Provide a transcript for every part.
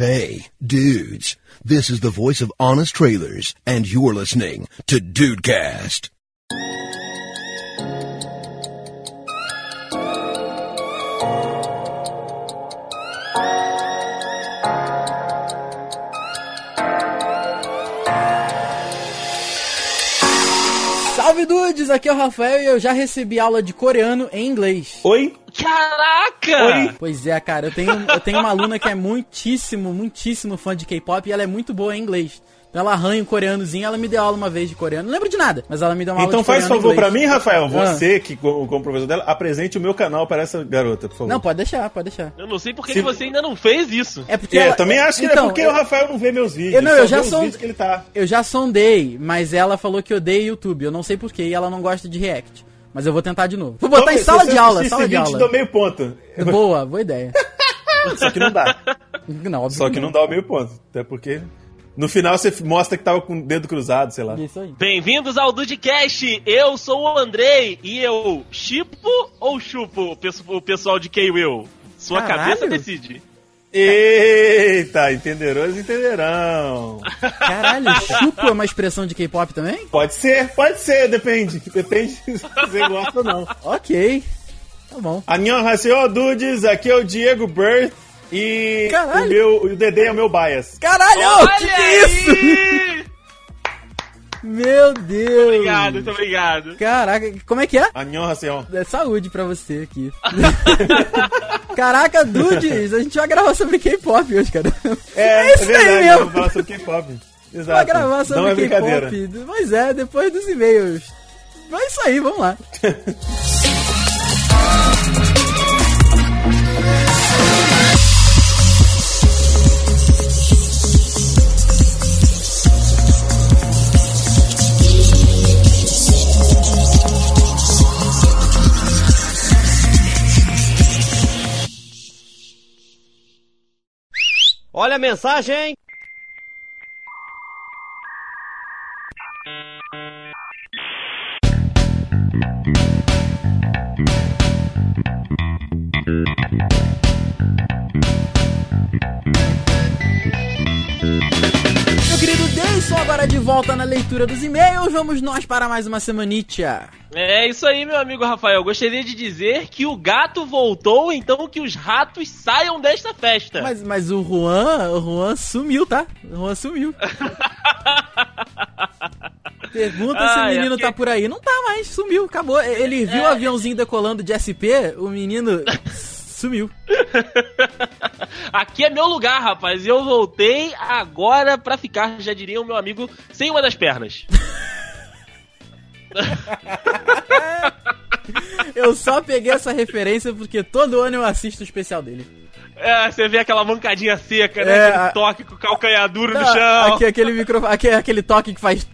Hey, dudes. This is the voice of Honest Trailers, and you're listening to Dudecast. Salve dudes, aqui é o Rafael e eu já recebi aula de coreano em inglês. Oi? Caraca! Oi? Pois é, cara, eu tenho, eu tenho uma aluna que é muitíssimo, muitíssimo fã de K-pop e ela é muito boa em inglês. Então ela arranha um coreanozinho, ela me deu aula uma vez de coreano. Não lembro de nada, mas ela me deu uma aula Então de faz coreano favor pra mim, Rafael, Ah. você que como, professor dela, apresente o meu canal para essa garota, por favor. Não, pode deixar, pode deixar. Eu não sei por que, Se- que você ainda não fez isso. É porque É, ela- também acho que então, é porque eu, o Rafael não vê meus vídeos. Eu não, eu já que ele tá. eu já sondei, mas ela falou que odeia YouTube. Eu não sei porquê e ela não gosta de React. Mas eu vou tentar de novo. Vou botar em Então, sala de aula, sala de aula. te dou meio ponto. Boa, boa ideia. Só que não dá. Não, óbvio Só que não dá o meio ponto. Até porque no final você mostra que tava com o dedo cruzado, sei lá. Isso aí. Bem-vindos ao Dudcast! Eu sou o Andrei e eu chipo ou chupo o pessoal de K-Will? Sua Caralho. cabeça decide. Eita, entenderosos entenderão. Caralho, chupo é uma expressão de K-pop também? Pode ser, pode ser, depende. Depende se você gosta ou não. Ok. Tá bom. Annyeonghaseyo, dudes, aqui é o Diego Birth e Caralho. o, meu, o Dedê é o meu bias. Caralho, que que é isso? Meu Deus. Obrigado, muito obrigado. Caraca, como é que é? Annyeonghaseyo. É saúde pra você aqui. Caraca, dudes, a gente vai gravar sobre K-pop hoje, cara. É, isso é verdade, aí mesmo. falar sobre K-pop. Exato. Vai gravar Não sobre é brincadeira. K-pop. Pois é, depois dos e-mails. Mas é isso aí, vamos lá. Olha a mensagem! Deison, agora de volta na leitura dos e-mails, vamos nós para mais uma semanitia. É isso aí, meu amigo Rafael. Gostaria de dizer que o gato voltou, então que os ratos saiam desta festa. Mas, mas o Juan, o Juan sumiu, tá? O Juan sumiu. Pergunta se o menino aqui- tá por aí. Não tá mais, sumiu, acabou. Ele viu o aviãozinho decolando de SP, o menino sumiu. Aqui é meu lugar, rapaz. E eu voltei agora pra ficar, já diria o meu amigo, sem uma das pernas. Eu só peguei essa referência porque todo ano eu assisto o especial dele. É, você vê aquela mancadinha seca, né? É, Aquele a- toque com o calcanhar duro no Não, chão. Aqui, aquele microfone, aquele, aquele toque que faz.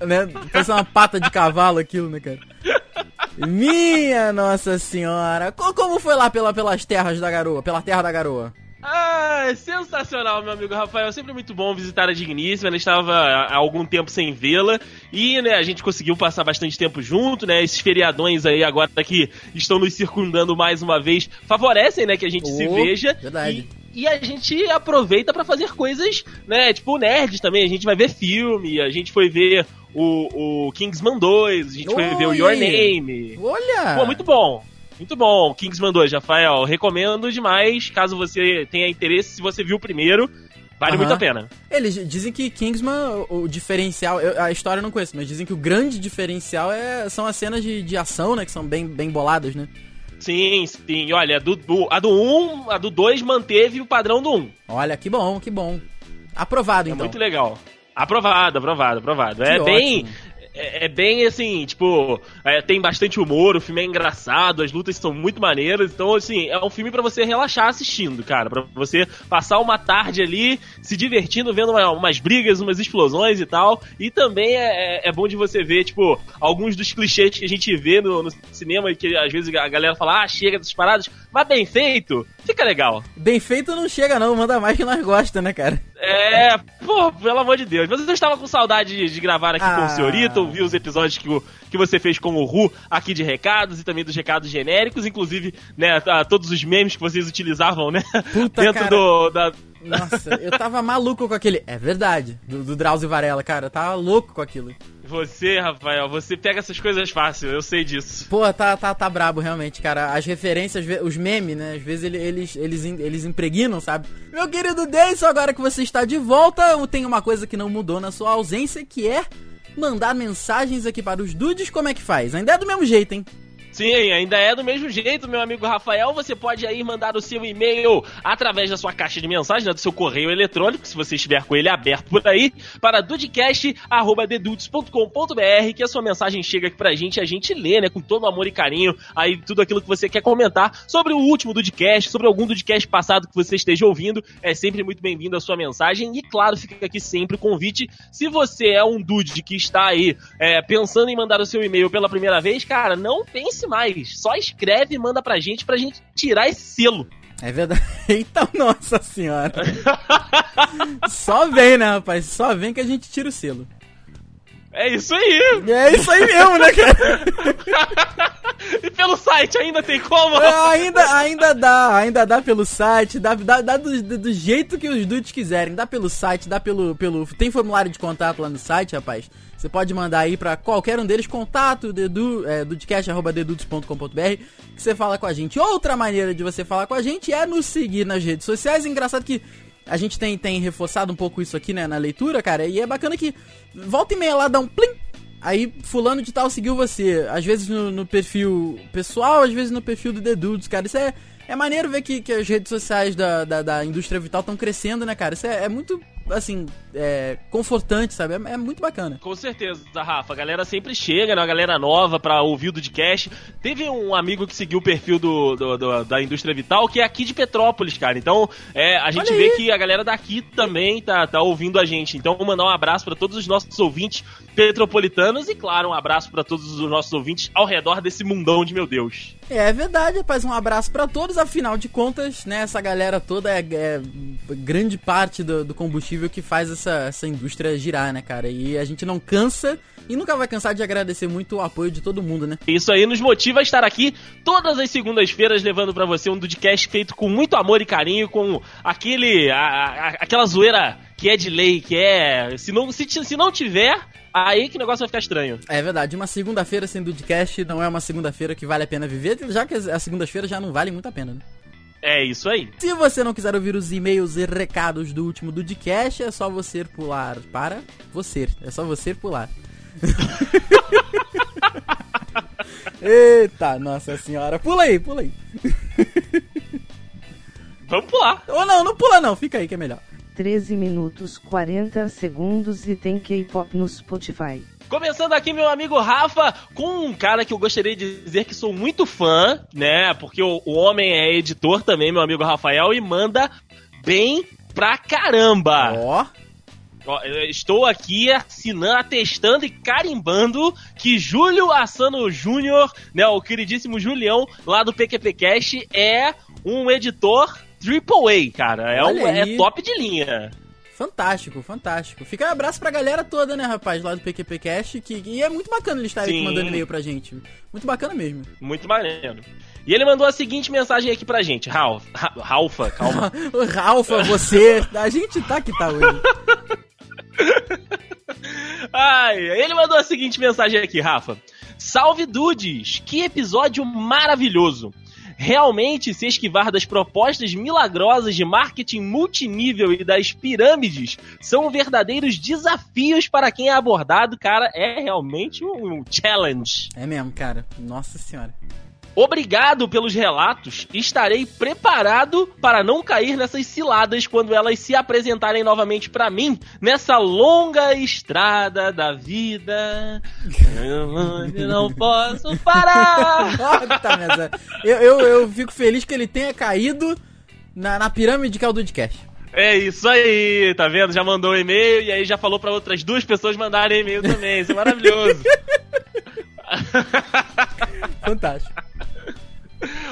Né? Parece uma pata de cavalo aquilo, né, cara? Minha Nossa Senhora! Co- Como foi lá pela, pelas terras da garoa? Pela terra da garoa? Ah, é sensacional, meu amigo Rafael. Sempre muito bom visitar a Digníssima. Ela estava há algum tempo sem vê-la. E, né, a gente conseguiu passar bastante tempo junto, né? Esses feriadões aí agora que estão nos circundando mais uma vez favorecem, né, que a gente se Oh, veja. verdade. E, e a gente aproveita pra fazer coisas, né, tipo nerds também. A gente vai ver filme, a gente foi ver o, o Kingsman 2, a gente foi ver o Oi! Your Name. Olha! Pô, muito bom. Muito bom. Kingsman 2, Rafael. Recomendo demais. Caso você tenha interesse, se você viu o primeiro, vale muito a pena. Eles dizem que Kingsman, o, o diferencial, eu- a história eu não conheço, mas dizem que o grande diferencial é, são as cenas de, de ação, né? Que são bem, bem boladas, né? Sim, sim. Olha, a do, do- a do 1, a do 2 manteve o padrão do 1. Olha, que bom, que bom. Aprovado, É então. muito legal. Aprovado, aprovado, aprovado. É Que bem. ótimo. É, é bem assim, tipo, é, tem bastante humor, o filme é engraçado, as lutas são muito maneiras, então, assim, é um filme pra você relaxar assistindo, cara, Pra você passar uma tarde ali se divertindo, vendo uma- umas brigas, umas explosões e tal, e também é, é- é bom de você ver, tipo, alguns dos clichês que a gente vê no, no cinema e que às vezes a galera fala, ah, chega dessas paradas, mas bem feito, fica legal. Bem feito não chega, não. Manda mais que nós gosta, né, cara? É, pô, pelo amor de Deus. Mas eu estava com saudade de, de gravar aqui com Ah. o senhorito, ouvir os episódios que, o- que você fez com o Ru aqui de recados e também dos recados genéricos, inclusive, né, a- todos os memes que vocês utilizavam, né? Puta, dentro cara. do, da, Nossa, eu tava maluco com aquele. É verdade, do, do Drauzio Varela, cara. Eu tava louco com aquilo. Você, Rafael, você pega essas coisas fácil, eu sei disso. Pô, tá, tá, tá brabo realmente, cara. As referências, os memes, né? Às vezes ele- eles, eles, eles impregnam, sabe? Meu querido Deison, agora que você está de volta, tem uma coisa que não mudou na sua ausência, que é mandar mensagens aqui para os dudes. Como é que faz? Ainda é do mesmo jeito, hein? Sim, ainda é do mesmo jeito, meu amigo Rafael. Você pode aí mandar o seu e-mail através da sua caixa de mensagem, né, do seu correio eletrônico, se você estiver com ele aberto por aí, para dudcast.dedudes.com.br, que a sua mensagem chega aqui pra gente e a gente lê, né, com todo amor e carinho, aí tudo aquilo que você quer comentar sobre o último Dudcast, sobre algum Dudcast passado que você esteja ouvindo. É sempre muito bem-vindo a sua mensagem e, claro, fica aqui sempre o convite. Se você é um dude que está aí é, pensando em mandar o seu e-mail pela primeira vez, cara, não pense mais. Só escreve e manda pra gente pra gente tirar esse selo. É verdade. Eita, nossa senhora. Só vem, né, rapaz? Só vem que a gente tira o selo. É isso aí. É isso aí mesmo, né, cara? e pelo site ainda tem como? É, ainda, ainda dá, ainda dá pelo site, dá, dá, dá do, do- do jeito que os dudes quiserem. Dá pelo site, dá pelo, pelo. Tem formulário de contato lá no site, rapaz. Você pode mandar aí pra qualquer um deles, contato dedu, é, que você fala com a gente. Outra maneira de você falar com a gente é nos seguir nas redes sociais. Engraçado que a gente tem, tem reforçado um pouco isso aqui, né, na leitura, cara, e é bacana que volta e meia lá dá um plim, Aí, fulano de tal seguiu você. Às vezes no, no perfil pessoal, às vezes no perfil do The Dudes, cara. Isso é, é maneiro ver que, que as redes sociais da, da, da indústria vital estão crescendo, né, cara? Isso é, é muito, assim, é, confortante, sabe? É, é muito bacana. Com certeza, Rafa. A galera sempre chega, né? Uma galera nova pra ouvir o Dudcast. Teve um amigo que seguiu o perfil do, do- do- da Indústria Vital, que é aqui de Petrópolis, cara. Então, é, a gente vê que a galera daqui também tá, tá ouvindo a gente. Então, vou mandar um abraço pra todos os nossos ouvintes petropolitanos e, claro, um abraço pra todos os nossos ouvintes ao redor desse mundão de meu Deus. É verdade, rapaz. Um abraço pra todos. Afinal de contas, né, essa galera toda é, é grande parte do, do combustível que faz essa, essa indústria girar, né, cara? E a gente não cansa e nunca vai cansar de agradecer muito o apoio de todo mundo, né? Isso aí nos motiva a estar aqui todas as segundas-feiras levando pra você um Dudcast feito com muito amor e carinho, com aquele a- a- aquela zoeira que é de lei, que é se não se, se não tiver, aí que o negócio vai ficar estranho. É verdade, uma segunda-feira sem Dudcast não é uma segunda-feira que vale a pena viver, já que as segundas-feiras já não valem muito a pena, né? É isso aí. Se você não quiser ouvir os e-mails e recados do último Dudcast, é só você pular para você. É só você pular. Eita, nossa senhora. Pula aí, pula aí. Vamos pular. Ou não, não pula não, fica aí que é melhor. 13 minutos 40 segundos e tem K-pop no Spotify. Começando aqui, meu amigo Rafa, com um cara que eu gostaria de dizer que sou muito fã, né? Porque o, o homem é editor também, meu amigo Rafael, e manda bem pra caramba. Ó, eu Estou aqui assinando, atestando e carimbando que Júlio Assano Júnior, né, o queridíssimo Julião, lá do PQPcast, é um editor Triple A, cara. É, um, é top de linha. fantástico, fantástico. Fica um abraço pra galera toda, né, rapaz, lá do PQPcast, que, e é muito bacana eles estarem aqui mandando e-mail pra gente. Muito bacana mesmo. Muito maneiro. E ele mandou a seguinte mensagem aqui pra gente. Ralf, Ra- Ralfa, calma. Ralfa, você, a gente tá que tá hoje. Ai, ele mandou a seguinte mensagem aqui, Rafa. Salve Dudes! Que episódio maravilhoso! Realmente, se esquivar das propostas milagrosas de marketing multinível e das pirâmides são verdadeiros desafios para quem é abordado, cara. É realmente um challenge. É mesmo, cara. Nossa senhora. Obrigado pelos relatos. Estarei preparado para não cair nessas ciladas quando elas se apresentarem novamente para mim nessa longa estrada da vida. Eu não posso parar. Puta merda. Eu, eu, eu fico feliz que ele tenha caído na, na pirâmide que é o Dudcast. É isso aí, tá vendo? Já mandou um e-mail e aí já falou para outras duas pessoas mandarem e-mail também. Isso é maravilhoso. Fantástico.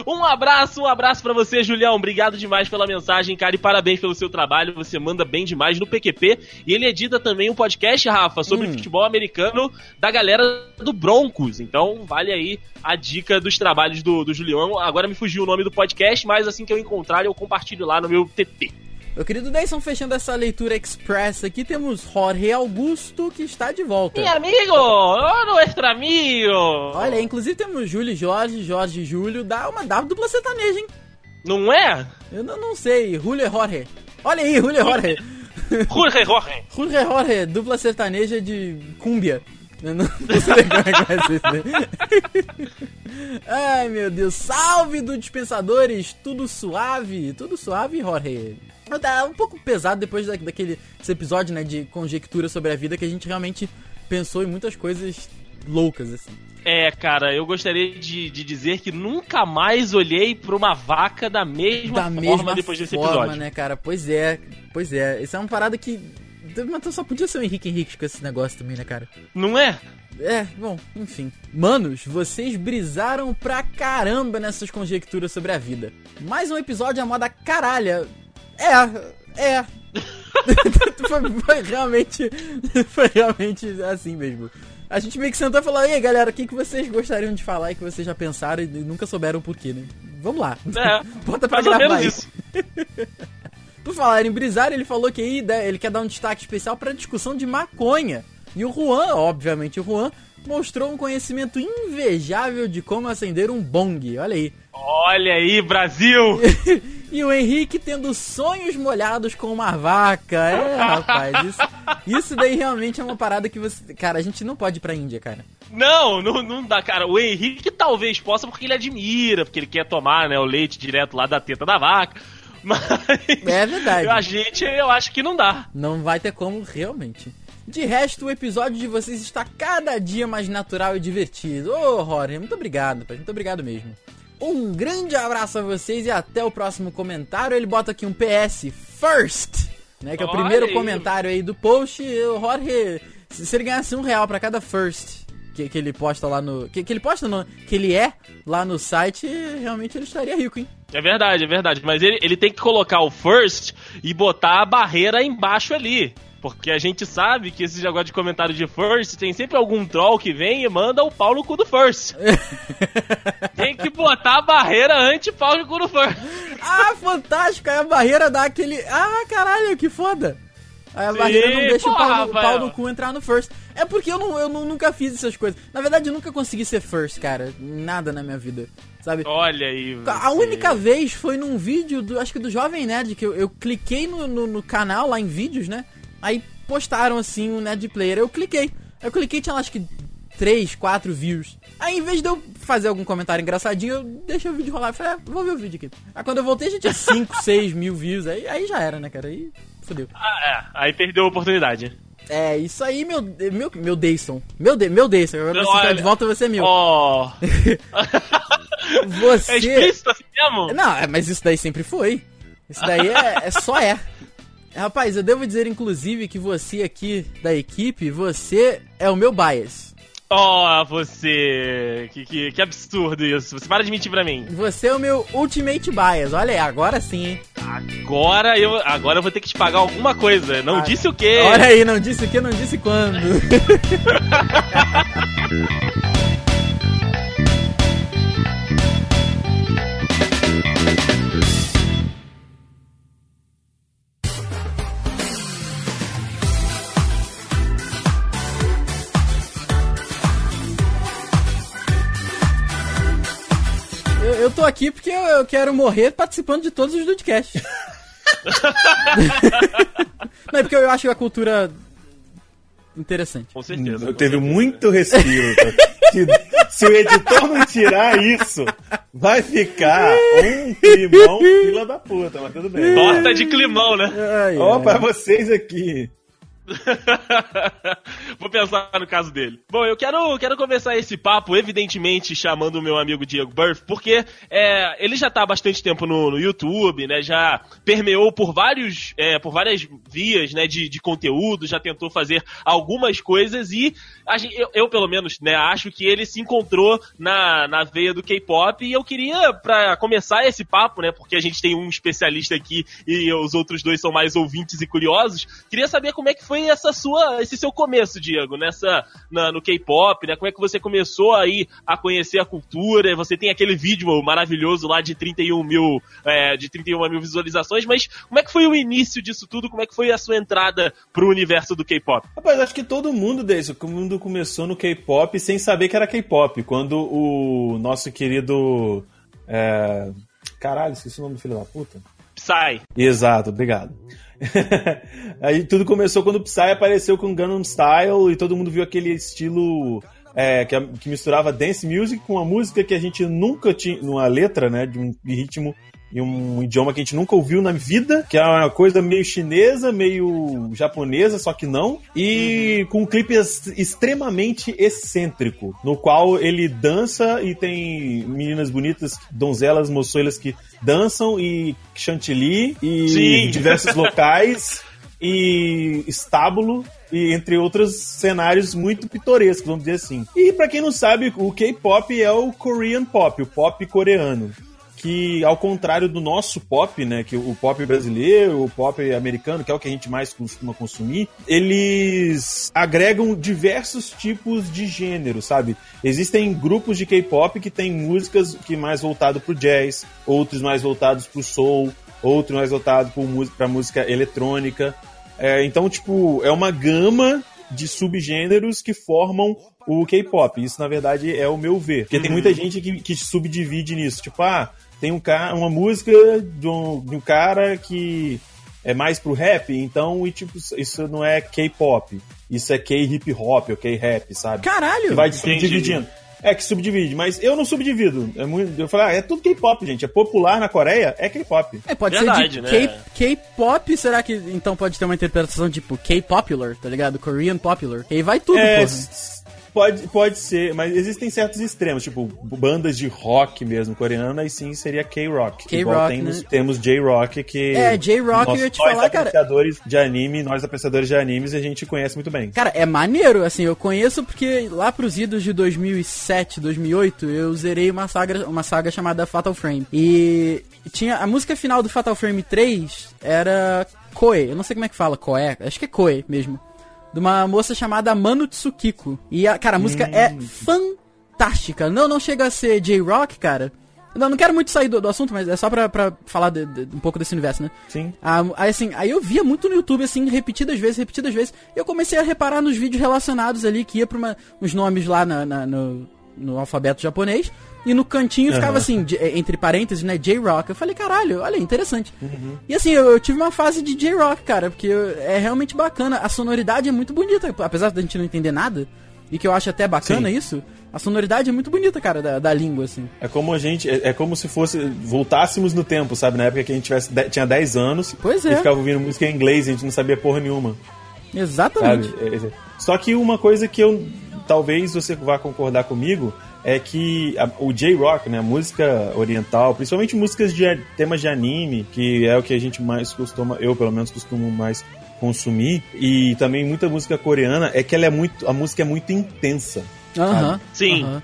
Um abraço, um abraço pra você, Julião. Obrigado demais pela mensagem, cara, e parabéns pelo seu trabalho. Você manda bem demais no PQP. E ele edita também um podcast, Rafa, sobre Hum. futebol americano da galera do Broncos. Então, vale aí a dica dos trabalhos do, do Julião. Agora me fugiu o nome do podcast, mas assim que eu encontrar, eu compartilho lá no meu TT. Meu querido Deison, fechando essa leitura express aqui, temos Jorge Augusto, que está de volta. Mi amigo, oh, nuestro amigo. Olha, inclusive temos Júlio e Jorge, Jorge e Júlio, dá uma dá dupla sertaneja, hein? Não é? Eu não, não sei, Julio Jorge. Olha aí, Julio Jorge. Jorge, Jorge. Julio Jorge, dupla sertaneja de cúmbia. Eu não, não sei como é que vai ser isso. Ai, meu Deus. Salve do Dispensadores, tudo suave, tudo suave, Jorge. Tá um pouco pesado depois da, daquele episódio, né, de conjectura sobre a vida, que a gente realmente pensou em muitas coisas loucas, assim. É, cara, eu gostaria de, de dizer que nunca mais olhei pra uma vaca da mesma da forma mesma depois desse forma, episódio. né, cara? Pois é, pois é. Isso é uma parada que. Mas só podia ser o Henrique Henrique com esse negócio também, né, cara? Não é? É, bom, enfim. Manos, vocês brisaram pra caramba nessas conjecturas sobre a vida. Mais um episódio à moda caralha. É, é. foi, foi realmente. Foi realmente assim mesmo. A gente meio que sentou e falou, e aí galera, o que, que vocês gostariam de falar e que vocês já pensaram e nunca souberam o porquê, né? Vamos lá. É, Bota pra gravar isso. Por falar em brisar, ele falou que aí, né, ele quer dar um destaque especial pra discussão de maconha. E o Juan, obviamente o Juan, mostrou um conhecimento invejável de como acender um bong. Olha aí. Olha aí, Brasil! E o Henrique tendo sonhos molhados com uma vaca. É, rapaz, isso, isso daí realmente é uma parada que você. Cara, a gente não pode ir pra Índia, cara. Não, não, não dá, cara. O Henrique talvez possa porque ele admira, porque ele quer tomar né, o leite direto lá da teta da vaca. Mas. É verdade. A gente, eu acho que não dá. Não vai ter como, realmente. De resto, o episódio de vocês está cada dia mais natural e divertido. Ô, Rory, muito obrigado, pai. Muito obrigado mesmo. Um grande abraço a vocês e até o próximo comentário. Ele bota aqui um PS First, né? Que é o Olha primeiro aí. comentário aí do post. O Jorge, se ele ganhasse um real pra cada First que, que ele posta lá no. Que, que ele posta não, que ele é lá no site, realmente ele estaria rico, hein? É verdade, é verdade. Mas ele, ele tem que colocar o first e botar a barreira embaixo ali. Porque a gente sabe que esse negócio de comentário de first tem sempre algum troll que vem e manda o pau no cu do first. tem que botar a barreira anti-pau no cu do first. Ah, fantástico! Aí a barreira dá aquele. Ah, caralho, que foda! Aí a Sim, barreira não deixa o porra, pau, no, o pau Rafael. no cu entrar no first. É porque eu, não, eu não- nunca fiz essas coisas. Na verdade, eu nunca consegui ser first, cara. Nada na minha vida. Sabe? Olha aí. A você. única vez foi num vídeo, do, acho que do Jovem Nerd, que eu, eu cliquei no, no, no canal, lá em vídeos, né? Aí postaram assim um Nerd Player. Eu cliquei. Eu cliquei tinha acho que 3, 4 views. Aí em vez de eu fazer algum comentário engraçadinho, eu deixei o vídeo rolar. Eu falei, ah, vou ver o vídeo aqui. Aí quando eu voltei já tinha 5, 6 mil views. Aí, aí já era, né, cara? Aí fodeu. Ah, é. Aí perdeu a oportunidade. É, isso aí, meu, meu, meu Dayson. Meu, de, meu Dayson. Agora você tá de volta, você é meu. Ó. Você... é explícito assim mesmo? Não, é, mas isso daí sempre foi. Isso daí é, é só é. Rapaz, eu devo dizer, inclusive, que você aqui da equipe, você é o meu bias. Ó, você. Que, que, que absurdo isso. Você para de mentir pra mim. Você é o meu ultimate bias. Olha aí, agora sim, hein? Agora eu, agora eu vou ter que te pagar alguma coisa. Não Ah, disse o quê? Olha aí, não disse o que, não disse quando. Eu, tô aqui porque eu, eu quero morrer participando de todos os podcasts. Não, é porque eu acho a cultura interessante. Com certeza. Eu teve muito respiro. Se, se o editor não tirar isso, vai ficar um climão fila da puta, mas tudo bem. Torta de climão, né? Ai, Ó, ai. pra vocês aqui. Vou pensar no caso dele. Bom, eu quero, quero começar esse papo, evidentemente, chamando o meu amigo Diego Burff, porque é, ele já tá há bastante tempo no, no YouTube, né? Já permeou por vários, é, por várias vias, né, de, de conteúdo, já tentou fazer algumas coisas e a gen- eu, eu, pelo menos, né, acho que ele se encontrou na, na veia do K-pop e eu queria, pra começar esse papo, né, porque a gente tem um especialista aqui e os outros dois são mais ouvintes e curiosos, queria saber como é que foi foi essa sua, esse seu começo, Diego, nessa na- no K-pop, né? Como é que você começou aí a conhecer a cultura? Você tem aquele vídeo maravilhoso lá de 31 mil, é, de 31 mil visualizações, mas como é que foi o início disso tudo? Como é que foi a sua entrada pro universo do K-pop? Rapaz, acho que todo mundo desse, todo mundo começou no K-pop sem saber que era K-pop. Quando o nosso querido. é, Caralho, esqueci o nome do filho da puta. Psy. Exato, obrigado. Aí tudo começou quando o Psy apareceu com Gangnam Style e todo mundo viu aquele estilo é, que, que misturava dance music com uma música que a gente nunca tinha, uma letra, né, de um ritmo e um idioma que a gente nunca ouviu na vida, que é uma coisa meio chinesa, meio japonesa, só que não, e com um clipe ex- extremamente excêntrico, no qual ele dança e tem meninas bonitas, donzelas, moçoilas que dançam e chantilly e Sim. diversos locais e estábulo e entre outros cenários muito pitorescos, vamos dizer assim. E pra quem não sabe, o K-pop é o Korean pop, o pop coreano. Que, ao contrário do nosso pop, né? Que o pop brasileiro, o pop americano, que é o que a gente mais costuma consumir, eles agregam diversos tipos de gênero, sabe? Existem grupos de K-pop que têm músicas que mais voltado pro jazz, outros mais voltados pro soul, outros mais voltados pro música, pra música eletrônica. É, então, tipo, é uma gama de subgêneros que formam o K-pop. Isso, na verdade, é o meu ver. Porque tem muita gente que, que subdivide nisso. Tipo, ah, tem um cara, uma música de um, de um cara que é mais pro rap, então, e tipo, isso não é K-pop. Isso é K-hip hop ou K-rap, sabe? Caralho! Que vai subdividindo. É que subdivide, mas eu não subdivido. É muito, eu falo, ah, é tudo K-pop, gente. É popular na Coreia, é K-pop. É, pode Verdade, ser de né? K-pop, será que então pode ter uma interpretação tipo K-popular, tá ligado? Korean popular. E aí vai tudo, É, porra. Pode, pode ser, mas existem certos extremos, tipo bandas de rock mesmo coreana, e sim seria K-rock. K-rock, Igual temos, né? temos J-rock, que. É, J-rock, nós- eu ia te nós falar, cara. apreciadores de anime, nós apreciadores de animes, a gente conhece muito bem. Cara, é maneiro, assim, eu conheço porque lá pros idos de 2007, 2008, eu zerei uma saga, uma saga chamada Fatal Frame. E tinha a música final do Fatal Frame 3 era Koe, eu não sei como é que fala, Koe, acho que é Koe mesmo. De uma moça chamada Mano Tsukiko. E, a, cara, a música é fantástica. Não, não chega a ser J-Rock, cara. Não, não quero muito sair do, do assunto, mas é só pra, pra falar de- de- um pouco desse universo, né? Sim. Ah, aí, assim, aí eu via muito no YouTube, assim, repetidas vezes, repetidas vezes. E eu comecei a reparar nos vídeos relacionados ali, que ia pra uma, uns nomes lá na, na- no, no alfabeto japonês. E no cantinho ficava Aham. assim, de- entre parênteses, né, J-Rock. Eu falei, caralho, olha, interessante. Uhum. E assim, eu, eu tive uma fase de J-Rock, cara, porque é realmente bacana. A sonoridade é muito bonita, apesar da gente não entender nada. E que eu acho até bacana Sim. isso. A sonoridade é muito bonita, cara, da, da língua, assim. É como a gente. É, é como se fosse. Voltássemos no tempo, sabe? Na época que a gente tivesse, de- tinha 10 anos Pois e é. ficava ouvindo música em inglês e a gente não sabia porra nenhuma. Exatamente. Sabe? É, é. Só que uma coisa que eu talvez você vá concordar comigo é que a- o J-Rock, né, a música oriental, principalmente músicas de a- temas de anime, que é o que a gente mais costuma, eu pelo menos costumo mais consumir, e também muita música coreana, é que ela é muito, a música é muito intensa. Aham. Sim. aham.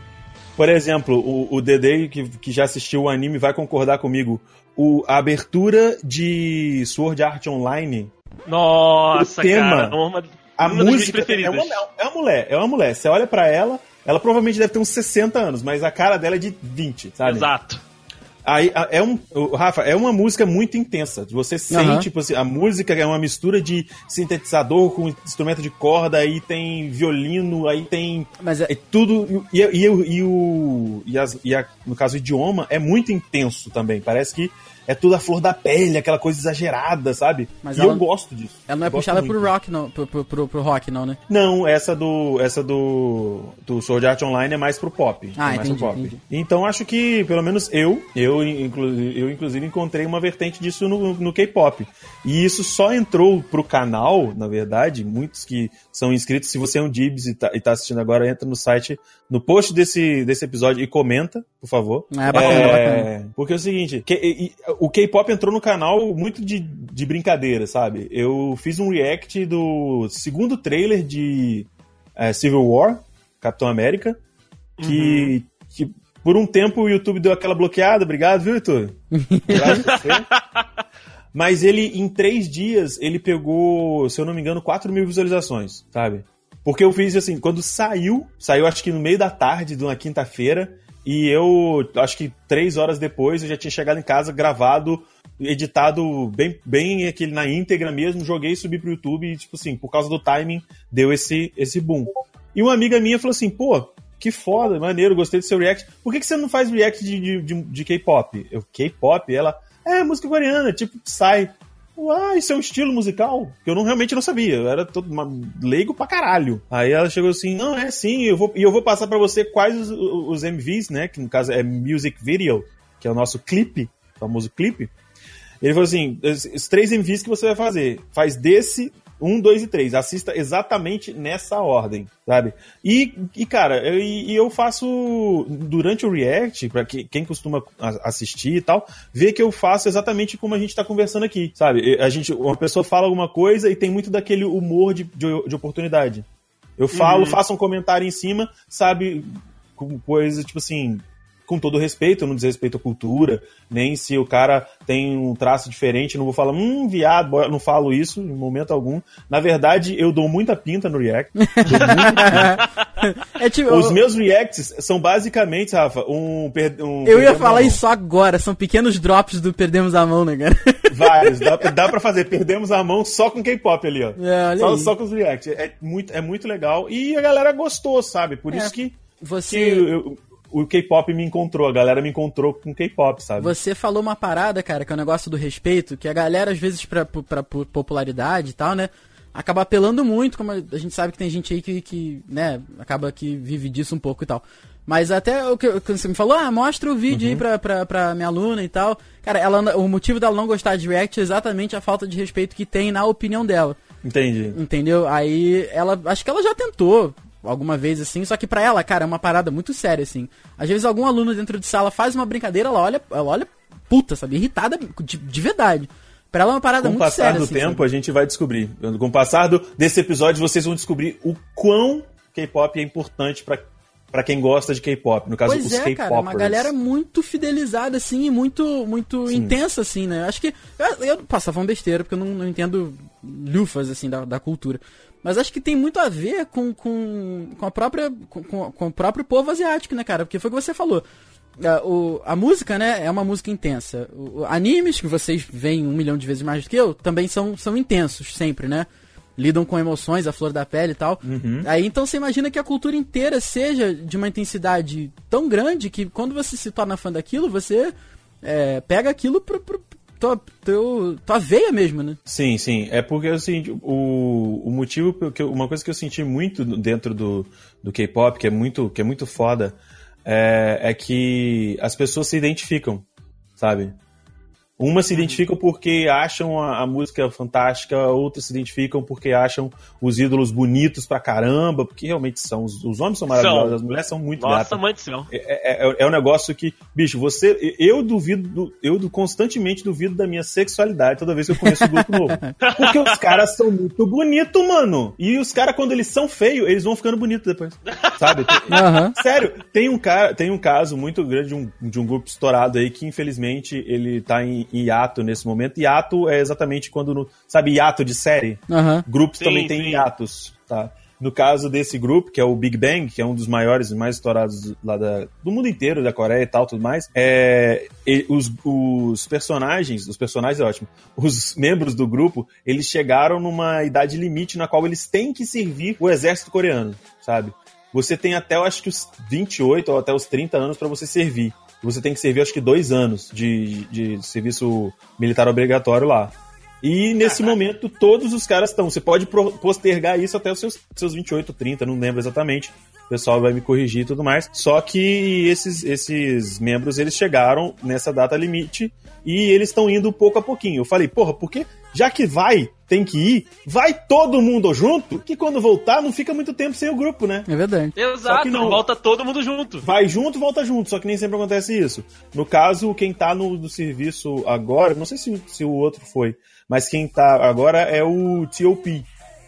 Por exemplo, o, o Dede, que, que já assistiu o anime, vai concordar comigo. O, a abertura de Sword Art Online Nossa, O tema, cara. Uma, A uma das minhas música é preferidas. uma, é uma mulher, é uma mulher. Você olha pra ela, ela provavelmente deve ter uns 60 anos, mas a cara dela é de 20, sabe? Exato. Aí é um, Rafa, é uma música muito intensa. Você sente, Aham. tipo assim, a música é uma mistura de sintetizador com instrumento de corda, aí tem violino, aí tem Mas é, é tudo. E, e, e o- e o. E, as- e a- no caso, o idioma é muito intenso também. Parece que é tudo a flor da pele, aquela coisa exagerada, sabe? Mas e ela- eu gosto disso. ela não é puxada muito. pro rock, não. Pro, pro, pro, pro rock, não, né? Não, essa do. Essa do. Do Sword Art Online é mais pro pop. Ah, é mais entendi, pro pop. entendi. Então acho que, pelo menos eu, eu, inclu, eu inclusive encontrei uma vertente disso no, no K-pop. E isso só entrou pro canal, na verdade, muitos que são inscritos, se você é um Dibs e tá, e tá assistindo agora, entra no site, no post desse, desse episódio e comenta, por favor. É bacana, É, bacana. Porque é o seguinte, que- e- o K-pop entrou no canal muito de, de brincadeira, sabe? Eu fiz um react do segundo trailer de é, Civil War, Capitão América, que, que por um tempo o YouTube deu aquela bloqueada, obrigado, viu, YouTube? Obrigado você. Mas ele, em três dias, ele pegou, se eu não me engano, 4 mil visualizações, sabe? Porque eu fiz assim, quando saiu, saiu acho que no meio da tarde de uma quinta-feira, e eu acho que três horas depois eu já tinha chegado em casa, gravado, editado bem, bem aquele na íntegra mesmo, joguei subi pro YouTube e, tipo assim, por causa do timing, deu esse, esse boom. E uma amiga minha falou assim, pô, que foda, maneiro, gostei do seu react. Por que, que você não faz react de, de, de, de K-pop? Eu, K-pop? Ela, é, música coreana, tipo, sai. Ah, isso é um estilo musical? Que eu não, realmente não sabia. Eu era todo uma, leigo pra caralho. Aí ela chegou assim: não, é sim, eu vou, e eu vou passar para você quais os, os, MVs, né? Que no caso é Music Video, que é o nosso clipe, famoso clipe. Ele falou assim: os três MVs que você vai fazer, faz desse um, dois e três. Assista exatamente nessa ordem, sabe? E, e cara, eu, e eu faço durante o React, para que, quem costuma assistir e tal, ver que eu faço exatamente como a gente tá conversando aqui, sabe? A gente, uma pessoa fala alguma coisa e tem muito daquele humor de, de, de oportunidade. Eu falo, uhum. faço um comentário em cima, sabe? Coisa tipo assim, com todo respeito, eu não desrespeito a cultura, nem se o cara tem um traço diferente, não vou falar, hum, viado, eu não falo isso em momento algum. Na verdade, eu dou muita pinta no React. é tipo, Os meus Reacts são basicamente, Rafa, um. um eu ia falar isso agora, são pequenos drops do Perdemos a Mão, né, cara? Vários, dá, dá pra fazer, perdemos a mão só com K-pop ali, ó. É, só, só, com os Reacts. É muito, é muito legal. E a galera gostou, sabe? Por é. isso que. Você... Que eu, o K-pop me encontrou, a galera me encontrou com K-pop, sabe? Você falou uma parada, cara, que é o um negócio do respeito, que a galera, às vezes, pra, pra, popularidade e tal, né? Acaba apelando muito, como a gente sabe que tem gente aí que, que né, acaba que vive disso um pouco e tal. Mas até o que, você me falou, ah, mostra o vídeo uhum. aí pra, pra, pra minha aluna e tal. Cara, ela, o motivo dela não gostar de React é exatamente a falta de respeito que tem na opinião dela. Entendi. Entendeu? Aí ela. Acho que ela já tentou alguma vez assim, só que pra ela, cara, é uma parada muito séria, assim. Às vezes algum aluno dentro de sala faz uma brincadeira, ela olha, ela olha puta, sabe? Irritada de, de verdade. Pra ela é uma parada muito séria. Com o passar do assim, tempo, sabe? a gente vai descobrir. Com o passar do, desse episódio, vocês vão descobrir o quão K-pop é importante para para quem gosta de K-pop, no caso pois os é, K-popers. Cara, uma galera muito fidelizada assim e muito muito intensa assim, né? Acho que eu, eu passava uma besteira porque eu não, não entendo lufas assim da, da cultura. Mas acho que tem muito a ver com, com, com a própria com, com o próprio povo asiático, né, cara? Porque foi o que você falou. A, o, a música, né, é uma música intensa. O, animes, que vocês veem um milhão de vezes mais do que eu, também são, são intensos, sempre, né? Lidam com emoções, a flor da pele e tal. Uhum. Aí então você imagina que a cultura inteira seja de uma intensidade tão grande que quando você se torna fã daquilo, você é, pega aquilo pro, pro, tua, teu, tua veia mesmo, né? Sim, sim. É porque, assim, o, o motivo, que eu, uma coisa que eu senti muito dentro do, do K-pop, que é muito, que é muito foda, é, é que as pessoas se identificam, sabe? Umas se identificam porque acham a, a, música fantástica, outras se identificam porque acham os ídolos bonitos pra caramba, porque realmente são. Os, os homens são maravilhosos, são. as mulheres são muito Nossa, gatas. mãe do céu. É, é, é, um negócio que, bicho, você. Eu duvido, eu constantemente duvido da minha sexualidade toda vez que eu conheço um grupo novo. Porque os caras são muito bonitos, mano. E os caras, quando eles são feios, eles vão ficando bonitos depois. Sabe? Uhum. Sério, tem um, cara, tem um caso muito grande de um, de um grupo estourado aí que, infelizmente, ele tá em em hiato nesse momento. Hiato é exatamente quando, no, sabe, hiato de série? Uhum. Grupos sim, também têm hiatos, tá? No caso desse grupo, que é o Big Bang, que é um dos maiores e mais estourados lá da, do mundo inteiro, da Coreia e tal, tudo mais, é, os, os personagens, os personagens é ótimo, os membros do grupo, eles chegaram numa idade limite na qual eles têm que servir o exército coreano, sabe? Você tem até, eu acho que os 28 ou até os 30 anos para você servir você tem que servir acho que dois anos de, de serviço militar obrigatório lá. E nesse Caraca. momento, todos os caras estão. Você pode postergar isso até os seus, seus 28, 30, não lembro exatamente. O pessoal vai me corrigir e tudo mais. Só que esses, esses membros, eles chegaram nessa data limite e eles estão indo pouco a pouquinho. Eu falei, porra, porque já que vai, tem que ir, vai todo mundo junto, que quando voltar não fica muito tempo sem o grupo, né? É verdade. Exato, não, volta todo mundo junto. Vai junto, volta junto, só que nem sempre acontece isso. No caso, quem tá no, no serviço agora, não sei se, se o outro foi, mas quem tá agora é o T.O.P.,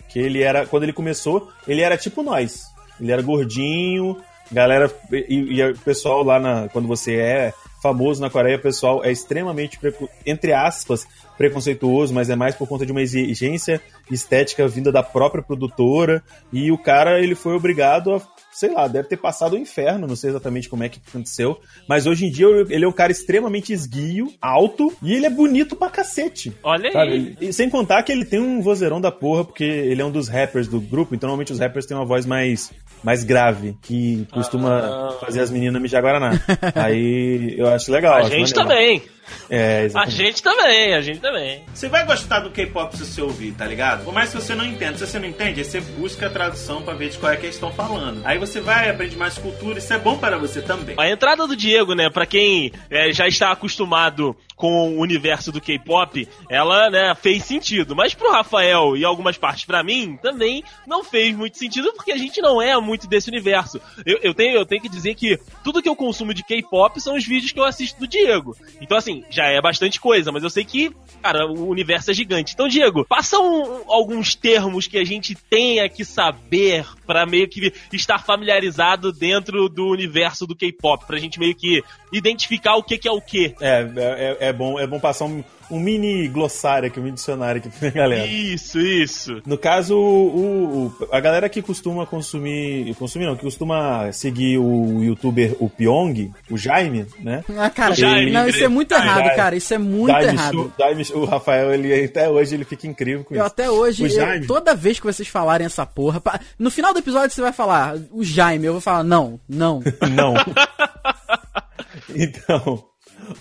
que ele era, quando ele começou, ele era tipo nós. Ele era gordinho, galera, e, e o pessoal lá na, quando você é famoso na Coreia, o pessoal é extremamente, entre aspas, preconceituoso, mas é mais por conta de uma exigência estética vinda da própria produtora. E o cara, ele foi obrigado a sei lá, deve ter passado o inferno, não sei exatamente como é que aconteceu, mas hoje em dia ele é um cara extremamente esguio, alto, e ele é bonito pra cacete. Olha sabe? aí. E sem contar que ele tem um vozeirão da porra, porque ele é um dos rappers do grupo, então normalmente os rappers têm uma voz mais, mais grave, que costuma Ah. fazer as meninas mijar Guaraná. Aí eu acho legal. A acho gente maneiro. também. É, A exatamente. gente também, a gente também. Você vai gostar do K-pop se você ouvir, tá ligado? Por mais que você não entenda. Se você não entende, aí você busca a tradução pra ver de qual é que eles estão falando. Aí você vai, aprende mais cultura, isso é bom para você também. A entrada do Diego, né, pra quem é, já está acostumado com o universo do K-pop, ela, né, fez sentido. Mas pro Rafael e algumas partes pra mim, também não fez muito sentido, porque a gente não é muito desse universo. Eu, eu tenho, eu tenho que dizer que tudo que eu consumo de K-pop são os vídeos que eu assisto do Diego. Então, assim, já é bastante coisa, mas eu sei que, cara, o universo é gigante. Então, Diego, passa um- alguns termos que a gente tenha que saber pra meio que estar familiarizado dentro do universo do K-pop, pra gente meio que identificar o que, que é o que. É, é, é bom, é bom passar um, um mini glossário aqui, um mini dicionário aqui pra galera. Isso, isso. No caso, o, o- a galera que costuma consumir. Consumir não, que costuma seguir o youtuber o Pyong, o Jaime, né? Ah, cara, Jaime, não, isso é muito Jaime. errado, cara. Isso é muito Jaime errado. Jaime o Rafael, ele até hoje ele fica incrível com Eu isso. até hoje, O eu- Jaime. toda vez que vocês falarem essa porra, no final do episódio você vai falar o Jaime, eu vou falar não, não. Não. então,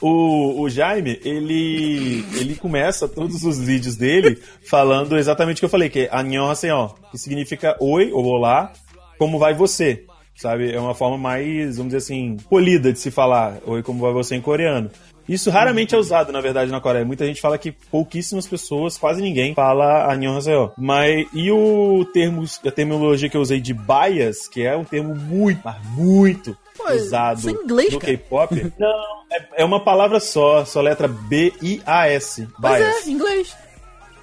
o, o Jaime, ele, ele começa todos os vídeos dele falando exatamente o que eu falei, que é Annyeonghaseyo, que significa oi ou olá, como vai você? Sabe? É uma forma mais, vamos dizer assim, polida de se falar oi, como vai você em coreano. Isso raramente é usado, na verdade, na Coreia. Muita gente fala que pouquíssimas pessoas, quase ninguém, fala Annyeonghaseyo. Mas, e o termo, a terminologia que eu usei de bias, que é um termo muito, mas muito Usado isso é inglês, no. K-pop. Não, é, é uma palavra só, só letra B-I-A-S. Mas Bias. é, inglês.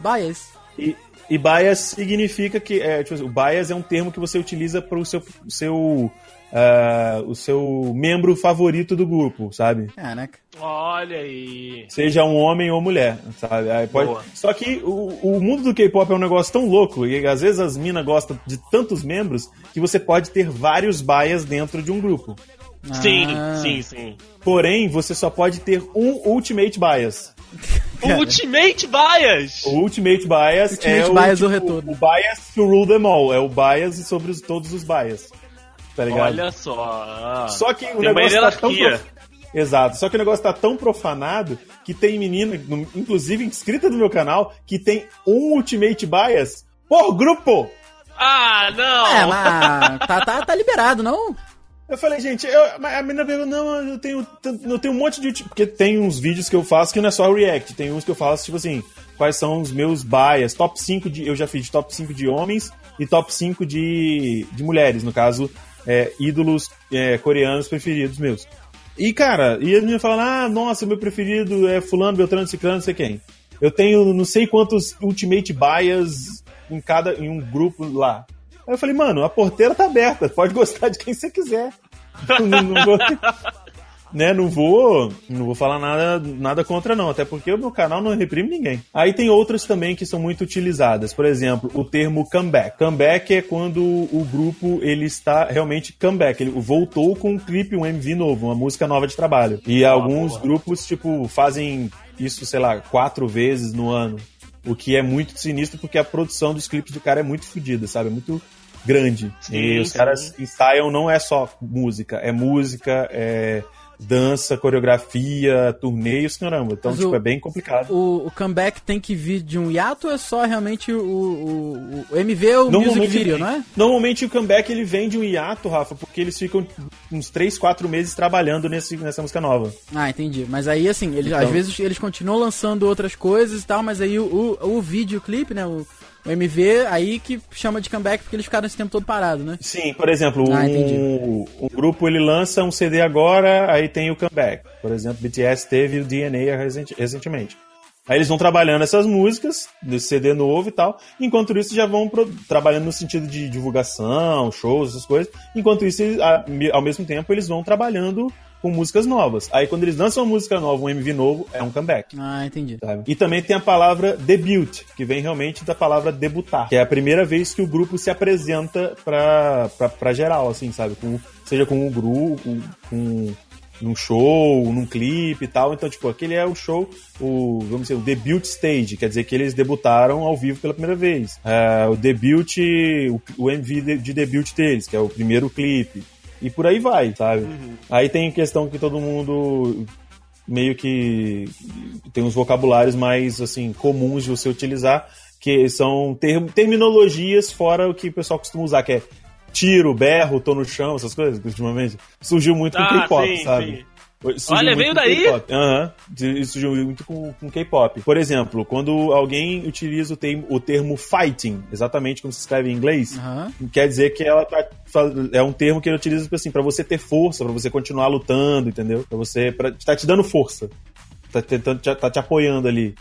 Bias. E, e bias significa que. É, tipo assim, o bias é um termo que você utiliza para o seu. seu ah, o seu membro favorito do grupo, sabe? Caraca. Olha aí. Seja um homem ou mulher, sabe? Aí pode- Boa. Só que o, o mundo do K-pop é um negócio tão louco e às vezes as minas gostam de tantos membros que você pode ter vários bias dentro de um grupo. Sim, Ah. sim, sim. Porém, você só pode ter um Ultimate Bias. Ultimate Bias! O Ultimate Bias Ultimate é o, bias o tipo, retorno. o bias to rule them all. É o bias sobre os- todos os bias. Tá ligado? Olha só. Só que o Tem uma negócio tá tão prof- Exato. Só que o negócio tá tão profanado que tem menina, inclusive inscrita no meu canal, que tem um Ultimate Bias por grupo. Ah, não! É, mas tá, tá, tá liberado, não? Eu falei, gente, eu, a menina perguntou, não, eu tenho, eu tenho um monte de. ulti-" Porque tem uns vídeos que eu faço que não é só react, tem uns que eu faço, tipo assim, quais são os meus bias, top 5 de. Eu já fiz top 5 de homens e top 5 de, de mulheres, no caso, é, ídolos é, coreanos preferidos meus. E, cara, e as meninas falam, ah, nossa, meu preferido é fulano, beltrano, ciclano, não sei quem. Eu tenho não sei quantos ultimate bias em cada em um grupo lá. Aí eu falei, mano, a porteira tá aberta, pode gostar de quem você quiser. não, não vou, né, não vou, não vou falar nada, nada contra não, até porque o meu canal não reprime ninguém. Aí tem outras também que são muito utilizadas. Por exemplo, o termo comeback. Comeback é quando o grupo ele está realmente comeback, ele voltou com um clipe, um MV novo, uma música nova de trabalho. E alguns grupos tipo fazem isso, sei lá, quatro vezes no ano. O que é muito sinistro porque a produção dos clipes do cara é muito fodida, sabe? É muito grande. Sim, e os sim. caras ensaiam não é só música, é música, é dança, coreografia, torneios, caramba. Então, Mas tipo, o- é bem complicado. O, o comeback tem que vir de um hiato ou é só realmente o, o, o MV ou o music video, não é? Normalmente o comeback ele vem de um hiato, Rafa, porque eles ficam uns 3, 4 meses trabalhando nesse, nessa música nova. Ah, entendi. Mas aí, assim, eles, Então- às vezes eles continuam lançando outras coisas e tal, mas aí o, o, o videoclipe, né, o, o MV, aí que chama de comeback porque eles ficaram esse tempo todo parado, né? Sim, por exemplo, Ah, um, um grupo ele lança um CD agora, aí tem o comeback. Por exemplo, BTS teve o DNA recentemente. Aí eles vão trabalhando essas músicas, desse CD novo e tal. Enquanto isso, já vão pro- trabalhando no sentido de divulgação, shows, essas coisas. Enquanto isso, ao mesmo tempo, eles vão trabalhando com músicas novas. Aí quando eles lançam uma música nova, um MV novo, é um comeback. Ah, entendi. sabe? E também tem a palavra debut, que vem realmente da palavra debutar, que é a primeira vez que o grupo se apresenta pra, pra, pra geral, assim, sabe? Com, seja com um grupo, com num show, num clipe e tal. Então, tipo, aquele é o show, o, vamos dizer, o debut stage, quer dizer que eles debutaram ao vivo pela primeira vez. É, o debut, o, o MV de, de debut deles, que é o primeiro clipe. E por aí vai, sabe? Aí tem questão que todo mundo meio que tem uns vocabulários mais assim comuns de você utilizar, que são term- terminologias fora o que o pessoal costuma usar, que é tiro, berro, tô no chão, essas coisas, que ultimamente surgiu muito com Ah, K-pop, sim, sabe? sim. Surgiu Olha, muito veio com daí? K-pop. Aham, isso surgiu muito com, com K-pop. Por exemplo, quando alguém utiliza o termo, o termo fighting, exatamente como se escreve em inglês, Aham. quer dizer que ela tá, é um termo que ele utiliza tipo assim, para você ter força, pra você continuar lutando, entendeu? Para você pra, tá te dando força. Tá tentando te, tá te apoiando ali.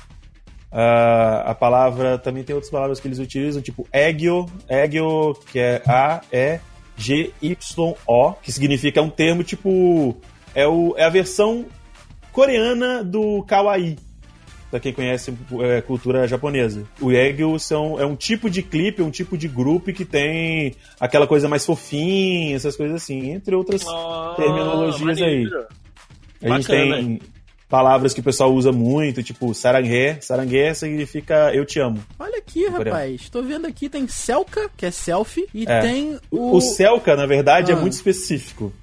Ah, a palavra também tem outras palavras que eles utilizam, tipo egyo, egyo, que é A E G Y O, que significa é um termo tipo é, o, é a versão coreana do kawaii. Pra quem conhece é, cultura japonesa. O Egyo são, é um tipo de clipe, um tipo de grupo que tem aquela coisa mais fofinha, essas coisas assim, entre outras Ah, terminologias aí. maneiro. A gente Bacana, tem palavras que o pessoal usa muito, tipo saranghe. Saranghe significa eu te amo. Olha aqui, rapaz. Tô vendo aqui, tem Selka, que é selfie, e É. tem O, o... Selka, na verdade, Ah. é muito específico.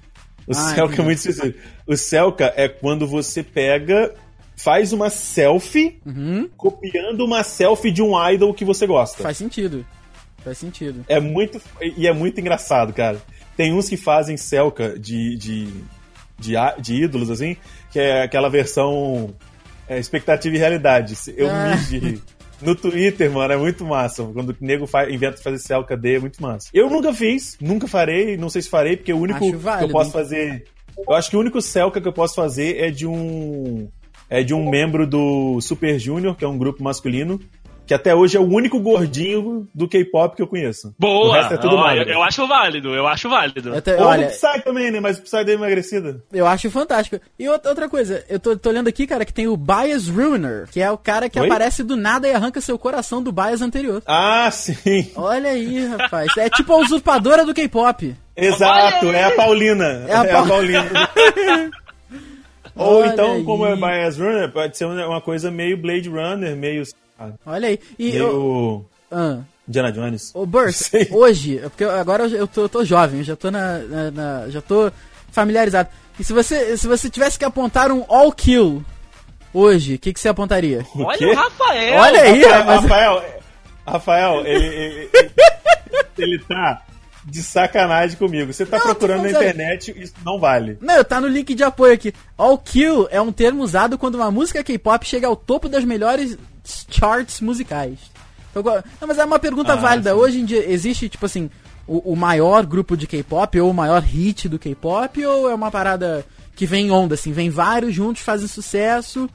O Ah, Selka é muito específico. O Selka é quando você pega, faz uma selfie, Uhum, copiando uma selfie de um idol que você gosta. faz sentido. Faz sentido. É muito. E é muito engraçado, cara. Tem uns que fazem Selka de, de, de, de ídolos, assim, que é aquela versão é, expectativa e realidade. Eu Ah. me de- No Twitter, mano, é muito massa. Quando o nego fa- inventa fazer Selka D, é muito massa. Eu nunca fiz, nunca farei, não sei se farei, porque o único Acho que válido, eu posso fazer. Eu acho que o único Selka que eu posso fazer é de um. É de um membro do Super Junior, que é um grupo masculino, que até hoje é o único gordinho do K-pop que eu conheço. O Boa! resto é tudo Ó, eu, magro. eu acho válido, eu acho válido. Eu te- Ou olha, o Psy também, né? Mas o Psy deu emagrecida. eu acho fantástico. E outra coisa, eu tô, tô olhando aqui, cara, que tem o Bias Ruiner, que é o cara que Oi? aparece do nada e arranca seu coração do Bias anterior. Ah, sim. Olha aí, rapaz. É tipo a usurpadora do K-pop. Exato, é a Paulina. É a É a, Paul- Paulina. Ou Olha então, como é aí. Bias Runner, pode ser uma coisa meio Blade Runner, meio. ah, Olha aí. E eu, meio. ah, Indiana Jones. Ô, Burt, Sei. hoje, é porque eu- agora eu tô, eu tô jovem, eu já tô na, na- na- já tô familiarizado. E se você, se você tivesse que apontar um all kill hoje, o que, que você apontaria? O Olha o Rafael! Olha aí, Rafael, rapaz. Rafael, Rafael, ele, ele, ele- ele tá de sacanagem comigo. Você tá Não, procurando na internet, isso não vale. Não, tá no link de apoio aqui. All kill é um termo usado quando uma música K-pop chega ao topo das melhores charts musicais. Go- Não, mas é uma pergunta Ah, válida. sim. Hoje em dia existe, tipo assim, o, o maior grupo de K-pop ou o maior hit do K-pop ou é uma parada que vem em onda, assim, vem vários juntos, fazem sucesso,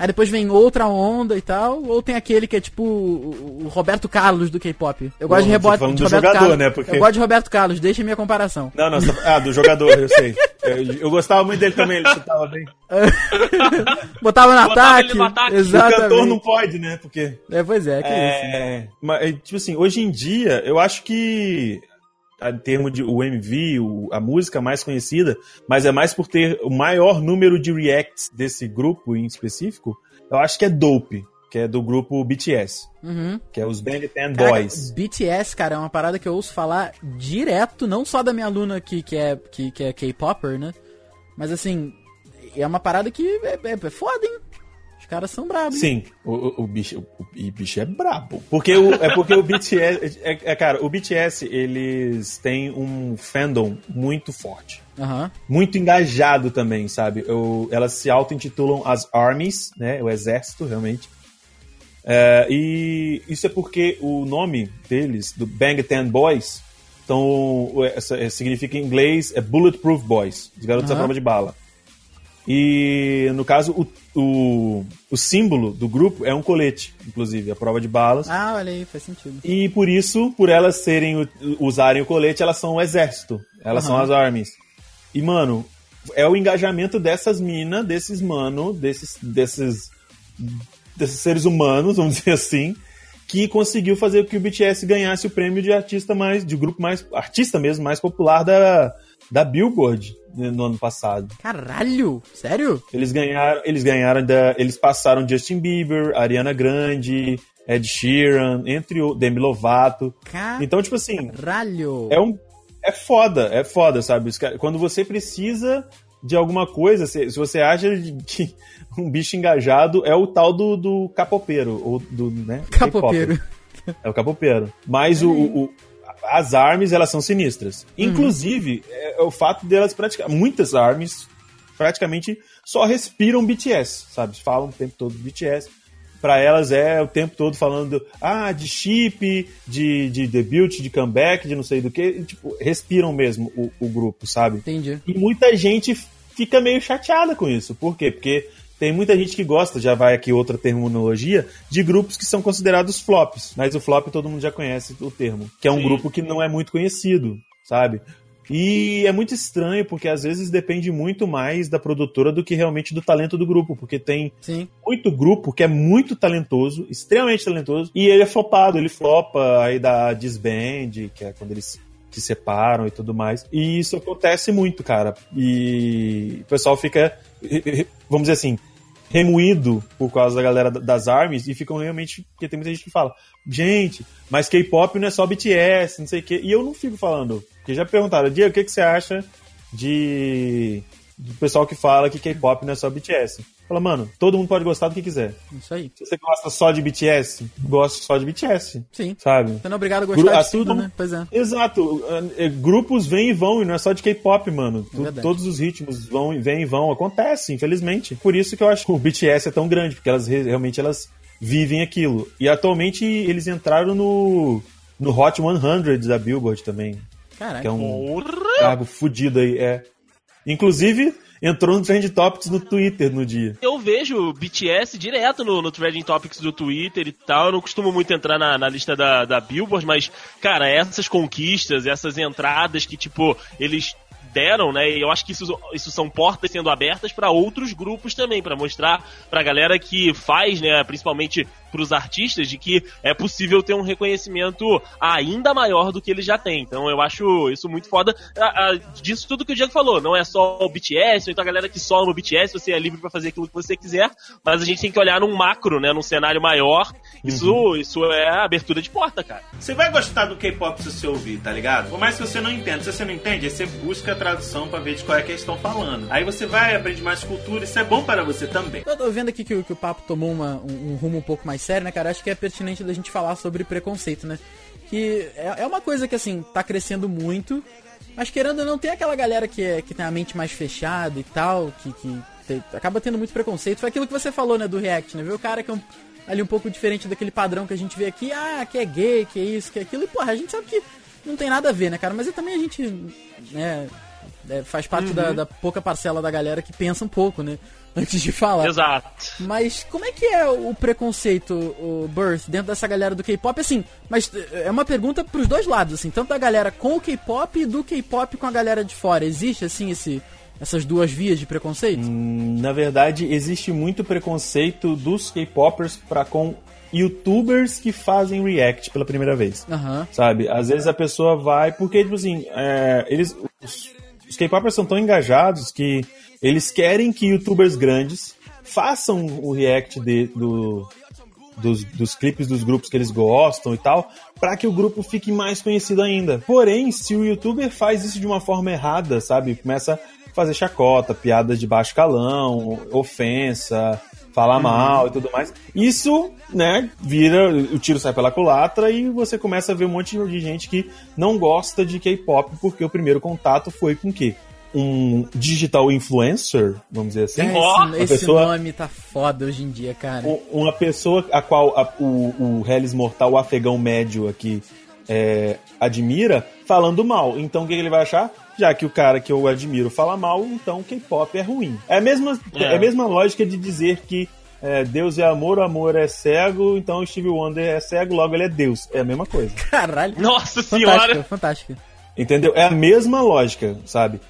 aí depois vem outra onda e tal, ou tem aquele que é tipo o, Roberto Carlos do K-pop. Eu gosto de Você rebote falando de do Roberto jogador, Carlos. né? Porque- Eu gosto de Roberto Carlos, deixa a minha comparação. Não, não, tá- ah, do jogador, eu sei. Eu, eu gostava muito dele também, ele chutava bem. Botava no Botava ataque. no ataque. O cantor não pode, né? Porque. É, pois é, que isso. É, mas, é, tipo assim, hoje em dia, eu acho que em termos de o MV, o- a música mais conhecida, mas é mais por ter o maior número de reacts desse grupo em específico, eu acho que é Dope, que é do grupo BTS, Uhum. que é os Bang Ten Boys. BTS, cara, é uma parada que eu ouço falar direto, não só da minha aluna aqui, que é, que, que é K-Popper, né? Mas assim, é uma parada que é, é, é foda, hein? Os caras são brabos. Sim, o, o, bicho, o, o bicho é brabo. Porque o, é porque o BTS, é, é, cara, o BTS, eles têm um fandom muito forte. Aham. muito engajado também, sabe? Eu- elas se auto-intitulam as Armies, né? O exército, realmente. É, e isso é porque o nome deles, do Bang Ten Boys, então, essa- é, significa em inglês é Bulletproof Boys, os garotos à Aham. prova de bala. E, no caso, o, o, o símbolo do grupo é um colete, inclusive, a prova de balas. Ah, olha aí, faz sentido. E por isso, por elas serem usarem o colete, elas são o exército. Elas Aham. são as armies. E, mano, é o engajamento dessas minas, desses mano, desses, desses, desses seres humanos, vamos dizer assim, que conseguiu fazer com que o BTS ganhasse o prêmio de artista mais, de grupo mais, artista mesmo, mais popular da, da Billboard né, no ano passado. Caralho! Sério? Eles ganharam, eles ganharam da, eles passaram Justin Bieber, Ariana Grande, Ed Sheeran, entre o Demi Lovato. Então, tipo assim, Caralho! é um é foda, é foda, sabe? Quando você precisa de alguma coisa, se, se você acha que um bicho engajado é o tal do, do capopeiro, ou do, né? Capopeiro. É o capopeiro. Mas o, o- as armas, elas são sinistras. Uhum. Inclusive, é, é o fato delas praticar. Muitas armas praticamente só respiram BTS, sabe? Falam o tempo todo BTS. Pra elas é o tempo todo falando ah, de chip, de, de debut, de comeback, de não sei do que. E, tipo, respiram mesmo o, o grupo, sabe? Entendi. E muita gente fica meio chateada com isso. Por quê? Porque tem muita gente que gosta, já vai aqui outra terminologia, de grupos que são considerados flops. Mas o flop todo mundo já conhece o termo. Que é um Sim. grupo que não é muito conhecido, sabe? E é muito estranho, porque às vezes depende muito mais da produtora do que realmente do talento do grupo. Porque tem Sim. muito grupo que é muito talentoso, extremamente talentoso, e ele é flopado, ele flopa, aí dá disband, que é quando eles se separam e tudo mais. E isso acontece muito, cara. E o pessoal fica, vamos dizer assim, remoído por causa da galera das armies e ficam realmente. Porque tem muita gente que fala, gente, mas K-pop não é só BTS, não sei o quê. E eu não fico falando, porque já perguntaram, Diego, o que, que você acha de. Do pessoal que fala que K-pop não é só BTS? Fala, mano, todo mundo pode gostar do que quiser. Isso aí. Se você gosta só de BTS, gosta só de BTS, Sim. sabe? Você não é obrigado a gostar Gru- de assim tudo, como- né? Pois é. Exato. É, Grupos vêm e vão, e não é só de K-pop, mano. Verdade. todos os ritmos vão, e- vêm e vão. Acontece, infelizmente. Por isso que eu acho que o BTS é tão grande, porque elas re- realmente elas vivem aquilo. E atualmente eles entraram no, no Hot 100 da Billboard também, que Caraca. é um cargo fudido aí. É. Inclusive, entrou no Trend Topics no Twitter no dia. Eu vejo BTS direto no, no Trending Topics do Twitter e tal. Eu não costumo muito entrar na, na lista da, da Billboard, mas, cara, essas conquistas, essas entradas que, tipo, eles deram, né? E eu acho que isso, isso são portas sendo abertas para outros grupos também, para mostrar pra galera que faz, né, principalmente pros artistas, de que é possível ter um reconhecimento ainda maior do que eles já têm. Então eu acho isso muito foda. Ah, ah, disso tudo que o Diego falou, não é só o BTS, ou então a galera que só ama o BTS, você é livre pra fazer aquilo que você quiser, mas a gente tem que olhar num macro, né, num cenário maior. Isso, isso é abertura de porta, cara. Você vai gostar do K-pop se você ouvir, tá ligado? Por mais que você não entenda. Se você não entende, você busca a tradução pra ver de qual é que eles estão falando. Aí você vai, aprende mais cultura, isso é bom para você também. Eu tô vendo aqui que, o- que o papo tomou uma- um, um rumo um pouco mais sério, né, cara? Acho que é pertinente da gente falar sobre preconceito, né? Que é, é uma coisa que, assim, tá crescendo muito, mas querendo ou não, tem aquela galera que, é, que tem a mente mais fechada e tal, que, que te- acaba tendo muito preconceito. Foi aquilo que você falou, né, do React, né? Viu o cara que é um, ali um pouco diferente daquele padrão que a gente vê aqui, ah, que é gay, que é isso, que é aquilo, e porra, a gente sabe que não tem nada a ver, né, cara? Mas e também a gente, né, é, faz parte da, da pouca parcela da galera que pensa um pouco, né? Antes de falar. Exato. Mas como é que é o preconceito, o Birth, dentro dessa galera do K-pop? Assim, mas eh, é uma pergunta pros dois lados, assim, tanto da galera com o K-pop e do K-pop com a galera de fora. Existe, assim, esse, essas duas vias de preconceito? Na verdade, existe muito preconceito dos K-popers para com youtubers que fazem react pela primeira vez. Aham. Sabe? Às vezes a pessoa vai. Porque, tipo assim, é, eles. Os, os K-popers são tão engajados que eles querem que youtubers grandes façam o react de, do, dos, dos clipes dos grupos que eles gostam e tal, para que o grupo fique mais conhecido ainda. Porém, se o youtuber faz isso de uma forma errada, sabe? Começa a fazer chacota, piadas de baixo calão, ofensa, falar mal e tudo mais. Isso, né, vira, o tiro sai pela culatra e você começa a ver um monte de gente que não gosta de K-pop porque o primeiro contato foi com o quê? Um digital influencer, vamos dizer assim. Esse, Ó, a esse pessoa- nome tá foda hoje em dia, cara. Uma pessoa a qual a- o, o Hellis Mortal, o afegão médio aqui, é, admira, falando mal. Então o que ele vai achar? Já que o cara que eu admiro fala mal, então K-pop é ruim. É a mesma, é. É. a mesma lógica de dizer que é, Deus é amor, o amor é cego, então Steve Wonder é cego, logo ele é Deus. É a mesma coisa. Caralho. Nossa Fantástica, senhora! fantástica. Entendeu? É a mesma lógica, sabe?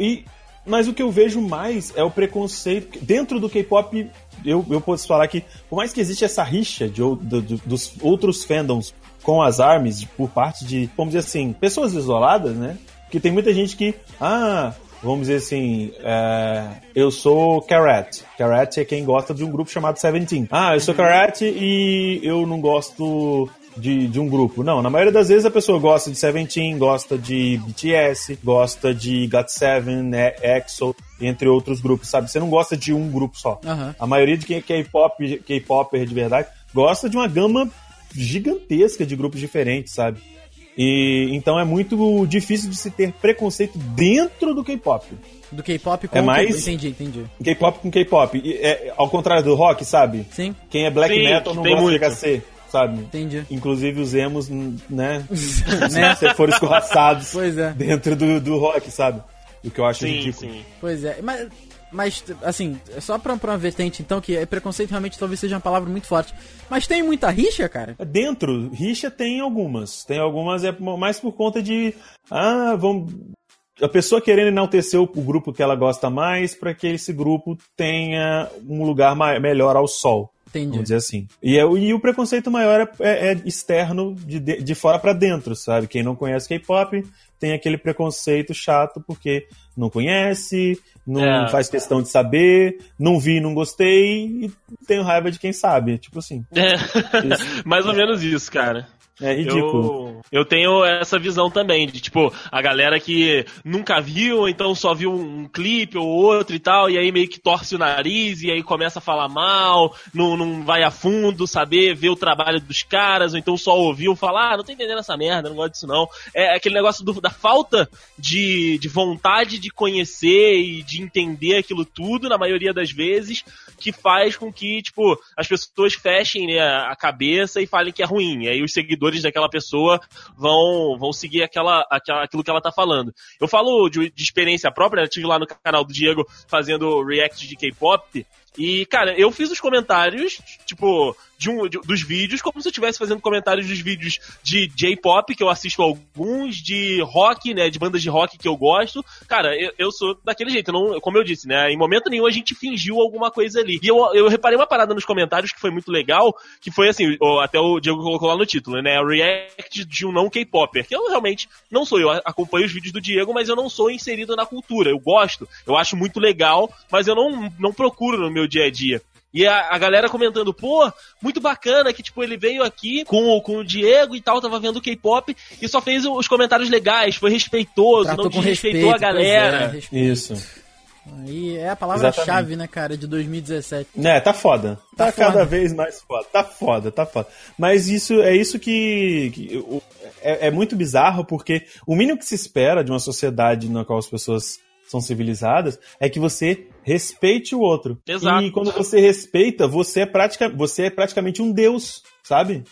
E Mas o que eu vejo mais é o preconceito. Dentro do K-pop, eu, eu posso falar que, por mais que existe essa rixa de, do- do- dos outros fandoms com as armas por parte de, vamos dizer assim, pessoas isoladas, né? Porque tem muita gente que, ah, vamos dizer assim, é, eu sou Carrot. Carrot é quem gosta de um grupo chamado Seventeen. Ah, eu sou Carrot e eu não gosto de, de um grupo. Não, na maioria das vezes a pessoa gosta de Seventeen, gosta de BTS, gosta de GOT7, né, EXO, entre outros grupos, sabe? Você não gosta de um grupo só. Aham. A maioria de quem é K-pop, K-popper de verdade, gosta de uma gama gigantesca de grupos diferentes, sabe? E então é muito difícil de se ter preconceito dentro do K-pop. Do K-pop com É mais- Entendi, entendi. K-pop com K-pop. E É, ao contrário do rock, sabe? Sim, Quem é black Sim, metal não gosta muito. de HC, sabe? entendi. Inclusive os emos, né? Né? Se foram escorraçados Pois é. dentro do, do rock, sabe? O que eu acho Sim, ridículo. sim. Pois é, mas, mas assim, só pra, pra uma vertente, então, que é preconceito realmente talvez seja uma palavra muito forte. Mas tem muita rixa, cara? Dentro, rixa tem algumas. Tem algumas é mais por conta de. Ah, vamos. A pessoa querendo enaltecer o, grupo que ela gosta mais para que esse grupo tenha um lugar mai- melhor ao sol. Entendi. Vamos dizer assim. E, é o- e o preconceito maior é, é- é externo, de, de, de fora para dentro, sabe? Quem não conhece K-pop tem aquele preconceito chato porque não conhece, não É. faz questão de saber, não vi, não gostei e tenho raiva de quem sabe. Tipo assim. É, mais ou menos isso, cara. É ridículo. Eu, eu tenho essa visão também, de tipo, a galera que nunca viu, então só viu um clipe ou outro e tal, e aí meio que torce o nariz, e aí começa a falar mal, não, não vai a fundo, saber, ver o trabalho dos caras, ou então só ouviu falar, ah, não tô entendendo essa merda, não gosto disso não. É aquele negócio do- da falta de, de vontade de conhecer e de entender aquilo tudo, na maioria das vezes, que faz com que, tipo, as pessoas fechem né, a cabeça e falem que é ruim. E aí os seguidores daquela pessoa vão, vão seguir aquela, aquela, aquilo que ela tá falando. Eu falo de, de experiência própria, né? Tive lá no canal do Diego fazendo react de K-pop. E, cara, eu fiz os comentários, tipo, de um, de- dos vídeos, como se eu estivesse fazendo comentários dos vídeos de J-pop, que eu assisto alguns, de rock, né, de bandas de rock que eu gosto. Cara, eu, eu sou daquele jeito, não, como eu disse, né, em momento nenhum a gente fingiu alguma coisa ali. E eu, eu reparei uma parada nos comentários que foi muito legal, que foi assim, até o Diego colocou lá no título, né, react de um não K-popper, que eu realmente não sou, eu acompanho os vídeos do Diego, mas eu não sou inserido na cultura, eu gosto, eu acho muito legal, mas eu não, não procuro no meu dia a dia. E a, a galera comentando, pô, muito bacana que, tipo, ele veio aqui com, o- com o Diego e tal, tava vendo K-pop e só fez os comentários legais, foi respeitoso, Tratou não com desrespeitou respeito, a é, galera. respeito. Isso. Aí é a palavra-chave, né, cara, de 2017. É, tá foda. Tá, Tá cada foda. vez mais foda. Tá foda, tá foda. Mas isso é isso que, que o- é, é muito bizarro, porque o mínimo que se espera de uma sociedade na qual as pessoas são civilizadas é que você respeite o outro. Exato. E quando você respeita, você é, pratica, você é praticamente um deus, sabe?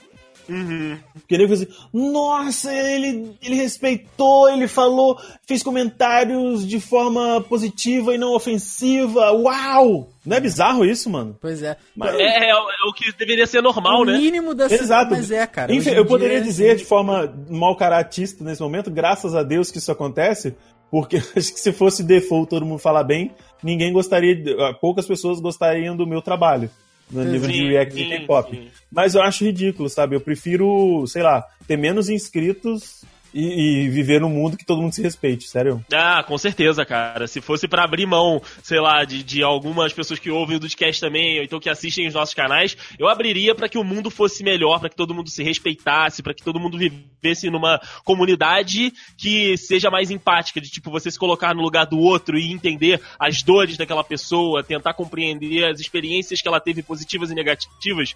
Uhum. Porque ele assim, nossa, ele, ele respeitou, ele falou, fez comentários de forma positiva e não ofensiva. Uau! Não é bizarro isso, mano? Pois é. Mas- É, é o- é o que deveria ser normal, o né? mínimo da Exato. Mas é, cara. Enfim, eu poderia dia- dizer de forma mal caratista nesse momento, graças a Deus que isso acontece, porque acho que se fosse default todo mundo falar bem, ninguém gostaria, ah, poucas pessoas gostariam do meu trabalho no nível de react sim, K-pop. sim. Mas eu acho ridículo, sabe? Eu prefiro, sei lá, ter menos inscritos e, e viver num mundo que todo mundo se respeite, sério. Ah, com certeza, cara. Se fosse pra abrir mão, sei lá, de, de algumas pessoas que ouvem o Dudcast também, ou então que assistem os nossos canais, eu abriria pra que o mundo fosse melhor, pra que todo mundo se respeitasse, pra que todo mundo vivesse numa comunidade que seja mais empática, de tipo você se colocar no lugar do outro e entender as dores daquela pessoa, tentar compreender as experiências que ela teve positivas e negativas,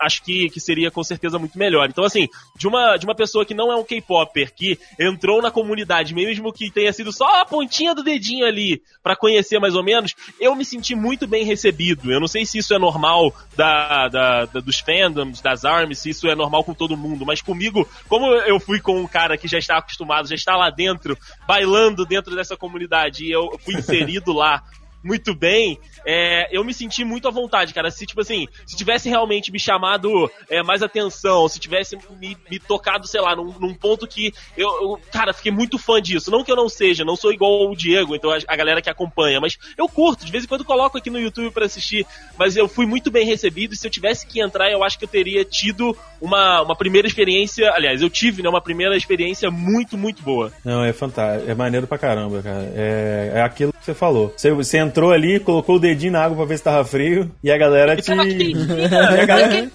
acho que, que seria com certeza muito melhor. Então, assim, de uma, de uma pessoa que não é um K-Popper, que entrou na comunidade, mesmo que tenha sido só a pontinha do dedinho ali pra conhecer mais ou menos, eu me senti muito bem recebido. Eu não sei se isso é normal da, da- da- dos fandoms, das armies, se isso é normal com todo mundo, mas comigo, como eu fui com um cara que já está acostumado, já está lá dentro, bailando dentro dessa comunidade, e eu fui inserido lá muito bem, é, eu me senti muito à vontade, cara. Se, tipo assim, se tivesse realmente me chamado é, mais atenção, se tivesse me, me tocado, sei lá, num, num ponto que eu, eu, cara, fiquei muito fã disso. Não que eu não seja, não sou igual o Diego, então a, a galera que acompanha, mas eu curto, de vez em quando coloco aqui no YouTube para assistir, mas eu fui muito bem recebido e se eu tivesse que entrar, eu acho que eu teria tido uma, uma primeira experiência, aliás, eu tive, né, uma primeira experiência muito, muito boa. Não, é fantástico, é maneiro pra caramba, cara. É, é aquilo que você falou. Você, você entrou ali, colocou o dedinho na água pra ver se tava frio, e a galera te... e a galera...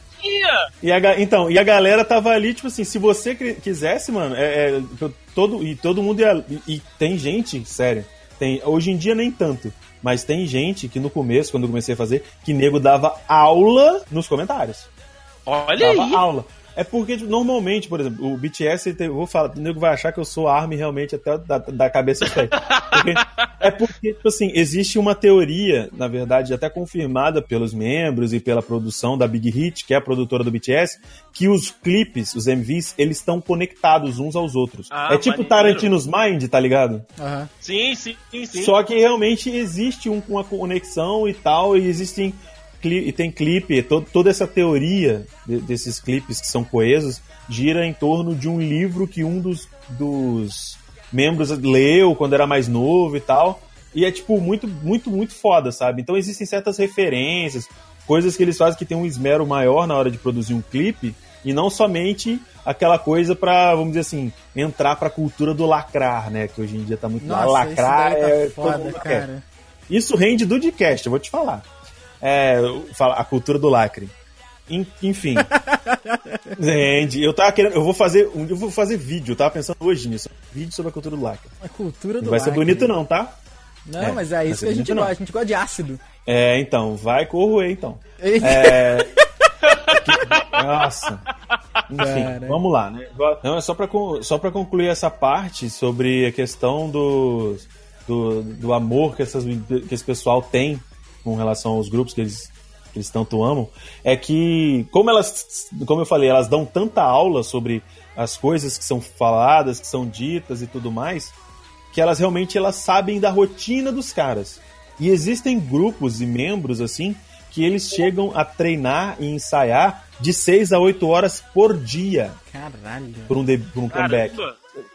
E a, então, e a galera tava ali, tipo assim, se você quisesse, mano, é, é todo, e todo mundo ia, e, e tem gente, sério, tem, hoje em dia nem tanto, mas tem gente que no começo, quando eu comecei a fazer, que nego dava aula nos comentários. Olha dava aí. aula. É porque, tipo, normalmente, por exemplo, o BTS, eu vou falar, o nego vai achar que eu sou ARMY realmente até da, da cabeça aos pés. É porque, tipo assim, existe uma teoria, na verdade, até confirmada pelos membros e pela produção da Big Hit, que é a produtora do BTS, que os clipes, os MVs, eles estão conectados uns aos outros. Ah, é tipo maneiro. Tarantino's Mind, tá ligado? Aham. Sim, sim, sim, sim. Só que realmente existe um, uma conexão e tal, e existem e tem clipe, to- toda essa teoria de- desses clipes que são coesos gira em torno de um livro que um dos, dos membros leu quando era mais novo e tal. E é tipo muito, muito, muito foda, sabe? Então existem certas referências, coisas que eles fazem que tem um esmero maior na hora de produzir um clipe e não somente aquela coisa pra, vamos dizer assim, entrar pra cultura do lacrar, né? Que hoje em dia tá muito. Nossa, lacrar tá é todo foda, mundo quer. cara. Isso rende do podcast, eu vou te falar. É, fala- a cultura do lacre. En- Enfim. rende. Eu tava querendo. Eu vou fazer. Eu vou fazer vídeo, eu tava pensando hoje nisso. Vídeo sobre a cultura do lacre. A cultura do Não vai ser lacre. bonito, não, tá? Não, É, mas é isso ser que a gente gosta. A gente gosta de ácido. É, então, vai corroer, então. É. Nossa. Enfim, Cara. vamos lá, né? Não, é só pra, só pra concluir essa parte sobre a questão do, do, do amor que, essas, que esse pessoal tem com relação aos grupos que eles, que eles tanto amam, é que, como elas, como eu falei, elas dão tanta aula sobre as coisas que são faladas, que são ditas e tudo mais, que elas realmente elas sabem da rotina dos caras. E existem grupos e membros assim que eles chegam a treinar e ensaiar de 6 a 8 horas por dia Caralho. por um, de- por um comeback.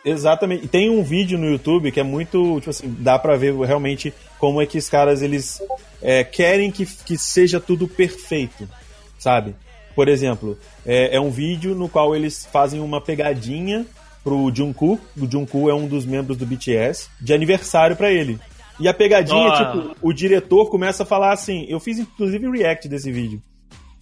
Exatamente. E tem um vídeo no YouTube que é muito, tipo assim, dá pra ver realmente como é que os caras eles é, querem que, que seja tudo perfeito, sabe? Por exemplo, é, é um vídeo no qual eles fazem uma pegadinha pro Jungkook. O Jungkook é um dos membros do BTS de aniversário pra ele. E a pegadinha, Ah. tipo, o diretor começa a falar assim. Eu fiz inclusive react desse vídeo.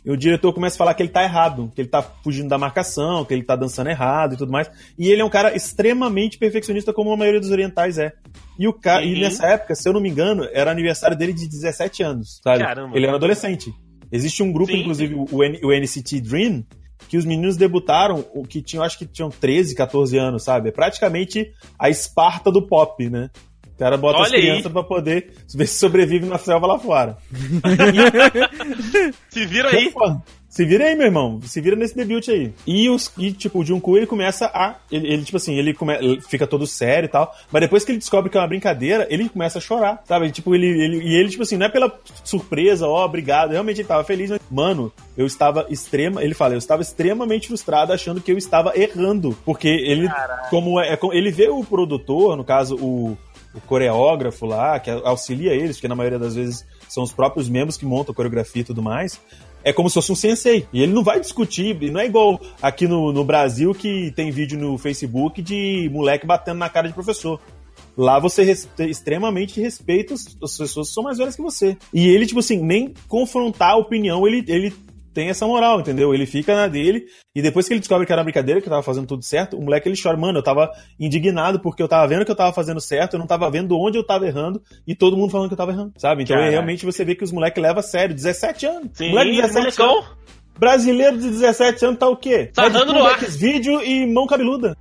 E o diretor começa a falar que ele tá errado, que ele tá fugindo da marcação, que ele tá dançando errado e tudo mais. E ele é um cara extremamente perfeccionista, como a maioria dos orientais é. E o e Uhum. nessa época, se eu não me engano, era aniversário dele de 17 anos, sabe? Caramba. Ele era adolescente. Existe um grupo, Sim. inclusive, o, N- o NCT Dream, que os meninos debutaram, o que tinham, acho que tinham 13, 14 anos, sabe? É praticamente a Esparta do pop, né? O cara bota as Olha aí. crianças pra poder ver se sobrevive na selva lá fora. Se vira aí. Se vira aí, meu irmão. Se vira nesse debut aí. E, os, e tipo, o Jungkook, ele começa a... Ele, ele, tipo assim, ele, come, ele fica todo sério e tal. Mas depois que ele descobre que é uma brincadeira, ele começa a chorar, sabe? Tipo, ele, ele, e ele, tipo assim, não é pela surpresa, ó, obrigado. Realmente ele tava feliz. Mas, mano, eu estava extrema... Ele fala, eu estava extremamente frustrado achando que eu estava errando. Porque ele, como é, é ele vê o produtor, no caso, o o coreógrafo lá, que auxilia eles, porque na maioria das vezes são os próprios membros que montam a coreografia e tudo mais. É como se fosse um sensei. E ele não vai discutir. e Não é igual aqui no, no Brasil que tem vídeo no Facebook de moleque batendo na cara de professor. Lá você res- extremamente respeita as, as pessoas que são mais velhas que você. E ele, tipo assim, nem confrontar a opinião, ele, ele tem essa moral, entendeu? Ele fica na dele, e depois que ele descobre que era brincadeira, que tava fazendo tudo certo, o moleque ele chora, mano, eu tava indignado porque eu tava vendo que eu tava fazendo certo, eu não tava vendo onde eu tava errando, e todo mundo falando que eu tava errando, sabe? Então Caraca. realmente você vê que os moleques levam a sério, 17 anos. Sim, moleque de 17 anos. molecão. Brasileiro de 17 anos tá o quê? Sarrando no ar. vídeo e mão cabeluda.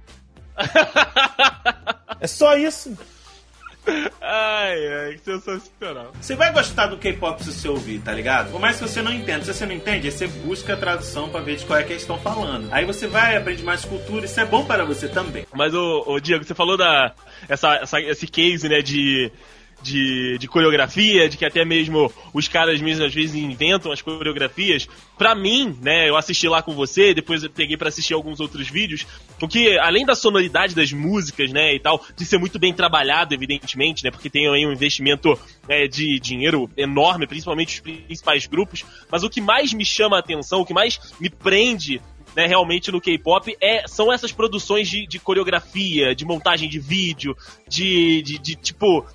é só isso. Ai, ai, que sensacional. Você vai gostar do K-pop se você ouvir, tá ligado? Por mais que você não entenda. Se você não entende, aí você busca a tradução pra ver de qual é que eles estão falando. Aí você vai, aprende mais cultura, isso é bom para você também. Mas, ô, ô, Diego, você falou da. Essa, essa- esse case, né, de. De, de coreografia, de que até mesmo os caras mesmo às vezes inventam as coreografias. Pra mim, né, eu assisti lá com você, depois eu peguei para assistir alguns outros vídeos, porque além da sonoridade das músicas, né, e tal, de ser muito bem trabalhado, evidentemente, né, porque tem aí um investimento é, de dinheiro enorme, principalmente os principais grupos, mas o que mais me chama a atenção, o que mais me prende né, realmente no K-pop é, são essas produções de, de, coreografia, de montagem de vídeo, de, de, de tipo.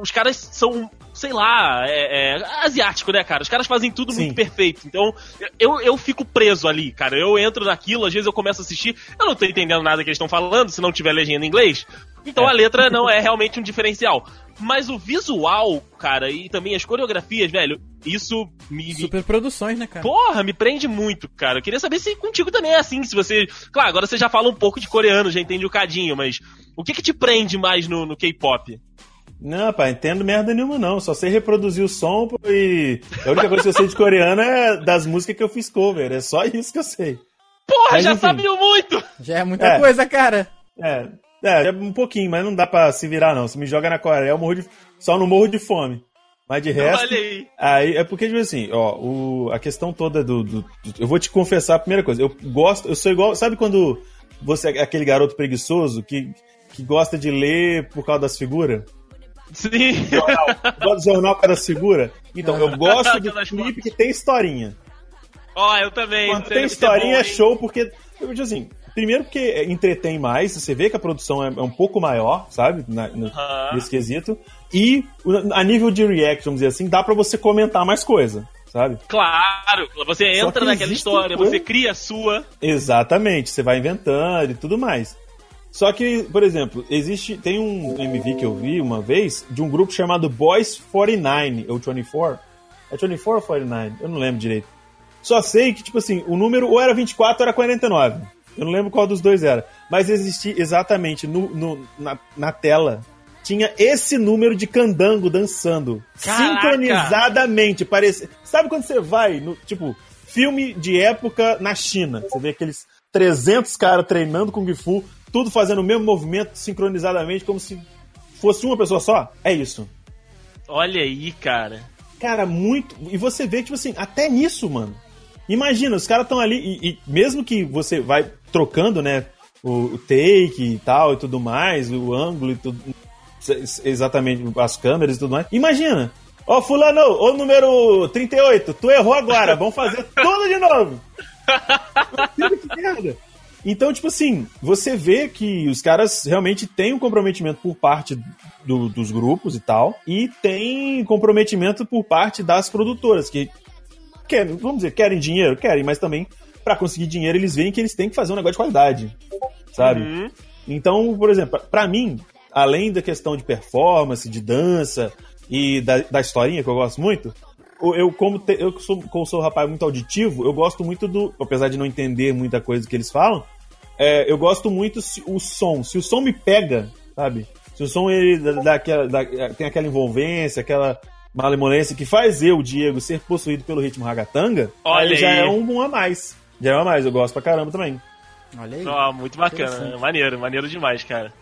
Os caras são, sei lá, é, é, asiático, né, cara? Os caras fazem tudo Sim. muito perfeito. Então, eu, eu fico preso ali, cara. Eu entro naquilo, às vezes eu começo a assistir, eu não tô entendendo nada que eles estão falando, se não tiver legenda em inglês. Então É. a letra não é realmente um diferencial. Mas o visual, cara, e também as coreografias, velho, isso me, Super produções, né, cara? Porra, me prende muito, cara. Eu queria saber se contigo também é assim, se você... Claro, agora você já fala um pouco de coreano, já entende o cadinho, mas o que que te prende mais no, no K-pop? Não, pá, entendo merda nenhuma não. Só sei reproduzir o som pô, e a única coisa que eu sei de coreano é das músicas que eu fiz cover. É só isso que eu sei. Porra, Mas, já enfim. sabia muito! Já é muita É. coisa, cara. É, é, é um pouquinho, mas não dá pra se virar não. Se me joga na Coreia, eu morro de, só não morro de fome. Mas de resto, Olha aí. aí é porque tipo assim, ó, o, a questão toda do, do- do- eu vou te confessar a primeira coisa. Eu gosto, eu sou igual, sabe quando você é aquele garoto preguiçoso que que gosta de ler por causa das figuras? Sim. jornal, gosto do jornal das figuras. Então, eu gosto Pelas clipe que tem historinha. Ó, eu também. Quando tem historinha é show, porque, eu digo assim, primeiro porque entretém mais, você vê que a produção é, é um pouco maior, sabe, na- no- Aham. nesse quesito, e a nível de react, vamos dizer assim, dá pra você comentar mais coisa, sabe? Claro, você entra que naquela história, coisa- você cria a sua. Exatamente, você vai inventando e tudo mais. Só que, por exemplo, existe. Tem um MV que eu vi uma vez de um grupo chamado Boys 49, ou 24. É 24 ou 49? Eu não lembro direito. Só sei que, tipo assim, o número ou era 24 ou era 49. Eu não lembro qual dos dois era. Mas existia exatamente no, no- na, na tela. Tinha esse número de candango dançando. Caraca! Sincronizadamente. Parece... Sabe quando você vai no, tipo, filme de época na China? Você vê aqueles 300 caras treinando Kung Fu, tudo fazendo o mesmo movimento sincronizadamente, como se fosse uma pessoa só? É isso. Olha aí, cara. Cara, muito. E você vê, tipo assim, até nisso, mano. Imagina, os caras estão ali, e, e mesmo que você vai trocando, né, o, o take e tal e tudo mais, o ângulo e tudo. ex- Exatamente, as câmeras e tudo mais. Imagina! Ó, Fulano, ô número 38, tu errou agora, vamos fazer tudo de novo! Que merda! Então, tipo assim, você vê que os caras realmente têm um comprometimento por parte do- dos grupos e tal, e tem comprometimento por parte das produtoras, que querem, vamos dizer, querem dinheiro? Querem, mas também, pra conseguir dinheiro, eles veem que eles têm que fazer um negócio de qualidade, sabe? Uhum. Então, por exemplo, pra mim, além da questão de performance, de dança e da, da historinha, que eu gosto muito, eu, como, te- eu sou, como sou um rapaz muito auditivo, eu gosto muito do. Apesar de não entender muita coisa que eles falam, é, eu gosto muito se, o som. Se o som me pega, sabe? Se o som ele dá, dá aquela- dá- tem aquela envolvência, aquela malemolência que faz eu, Diego, ser possuído pelo ritmo ragatanga, Olha aí já aí. é um, um a mais. Já é um a mais, eu gosto pra caramba também. Olha aí. Ó, muito bacana. Maneiro, maneiro demais, cara.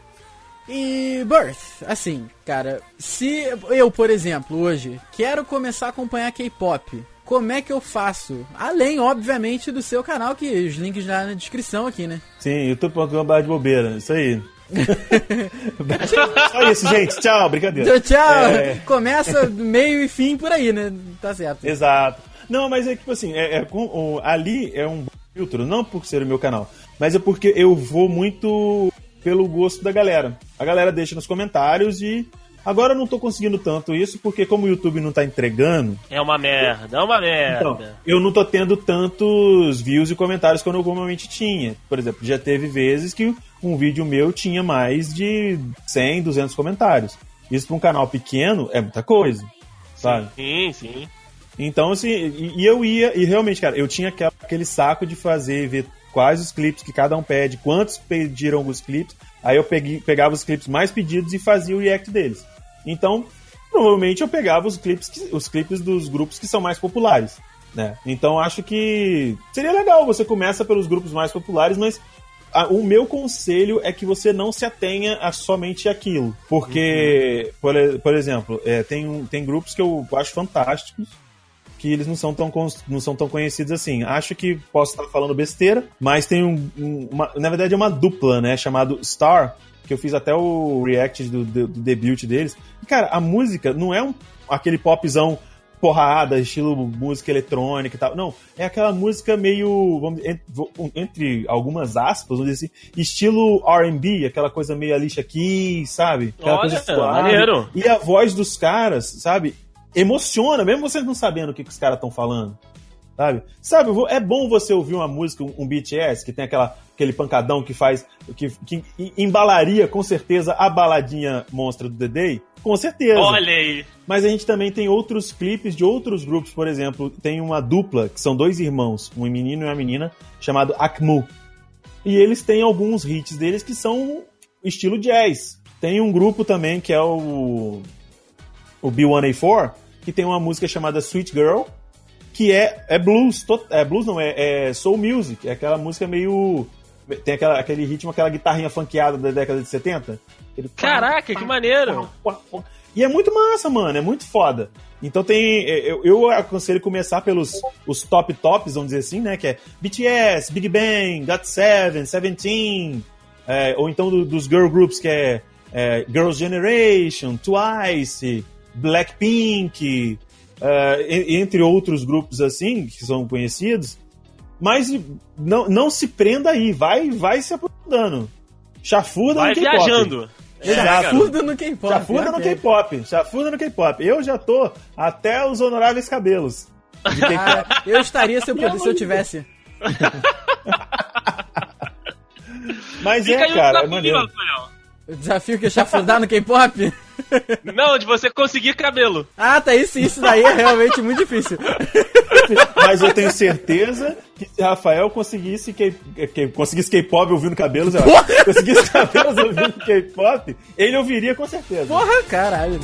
E Birth, assim, cara, se eu, por exemplo, hoje quero começar a acompanhar K-pop, como é que eu faço? Além, obviamente, do seu canal, que os links já na descrição aqui, né? Sim, youtube.com.br de bobeira, isso aí. Só isso, gente. Tchau, brincadeira. Tchau, tchau! É. Começa meio e fim por aí, né? Tá certo. Exato. Não, mas é tipo assim, é, é com- ali é um filtro, não por ser o meu canal, mas é porque eu vou muito pelo gosto da galera. A galera deixa nos comentários e agora eu não tô conseguindo tanto isso porque como o YouTube não tá entregando, É uma merda, é uma merda. então, eu não tô tendo tantos views e comentários quando eu normalmente tinha. Por exemplo, já teve vezes que um vídeo meu tinha mais de 100, 200 comentários. Isso pra um canal pequeno é muita coisa, sabe? Sim, sim. Então, assim, e, eu ia, e realmente, cara, eu tinha aquele saco de fazer, ver quais os clipes que cada um pede, quantos pediram os clipes, aí eu peguei, pegava os clipes mais pedidos e fazia o react deles. Então, provavelmente eu pegava os clipes, que- os clipes dos grupos que são mais populares, né? Então, acho que seria legal, você começa pelos grupos mais populares, mas a- o meu conselho é que você não se atenha a somente aquilo. Porque, por, e- por exemplo, é, tem, tem grupos que eu acho fantásticos que eles não são tão, não são tão conhecidos assim. Acho que posso estar falando besteira, mas tem um, um- uma, na verdade é uma dupla, né, chamado Star, que eu fiz até o react do, do, do debut deles. E, cara, a música não é um, aquele popzão porrada, estilo música eletrônica e tal. Não, é aquela música meio, vamos, entre algumas aspas, vamos dizer assim, estilo R&B, aquela coisa meio Alicia Keys, sabe? Aquela Olha, coisa suave. maneiro. E a voz dos caras, sabe? Emociona, mesmo vocês não sabendo o que, que os caras estão falando. Sabe? Sabe, é bom você ouvir uma música, um, BTS, que tem aquela, aquele pancadão que faz. Que, que em- embalaria com certeza a baladinha monstra do The Day. Com certeza. Olha aí. Mas a gente também tem outros clipes de outros grupos, por exemplo, tem uma dupla, que são dois irmãos, um menino e uma menina, chamado Akmu. E eles têm alguns hits deles que são estilo jazz. Tem um grupo também que é o o B1A4, que tem uma música chamada Sweet Girl, que é, é blues, to- é blues não, é, é soul music, é aquela música meio tem aquela, aquele ritmo, aquela guitarrinha funkeada da década de 70. Aquele Caraca, que maneiro. e é muito massa, mano. É muito foda. Então tem. Eu, eu aconselho começar pelos os top tops, vamos dizer assim, né? Que é BTS, Big Bang, GOT7, Seventeen. é, ou então do- dos girl groups, que é, é, Girls' Generation, Twice, Blackpink, e- entre outros grupos assim, que são conhecidos. Mas não, não se prenda aí, vai, vai se aprofundando. Chafuda Vai no K-pop. viajando. É, Exato. Chafuda no K-pop. Chafuda no. K-pop, chafuda no K-pop. Eu já tô até os honoráveis cabelos. Ah, eu estaria se eu, pudesse, se eu tivesse. Mas Fica é, cara, é maneiro. Desafio que é chafurdar no K-pop? Não, de você conseguir cabelo. Ah, tá, isso, isso daí é realmente muito difícil. Mas eu tenho certeza que se Rafael conseguisse K- K- conseguisse K-pop ouvindo cabelos, conseguisse cabelos ouvindo K-pop, ele ouviria com certeza. Porra, caralho.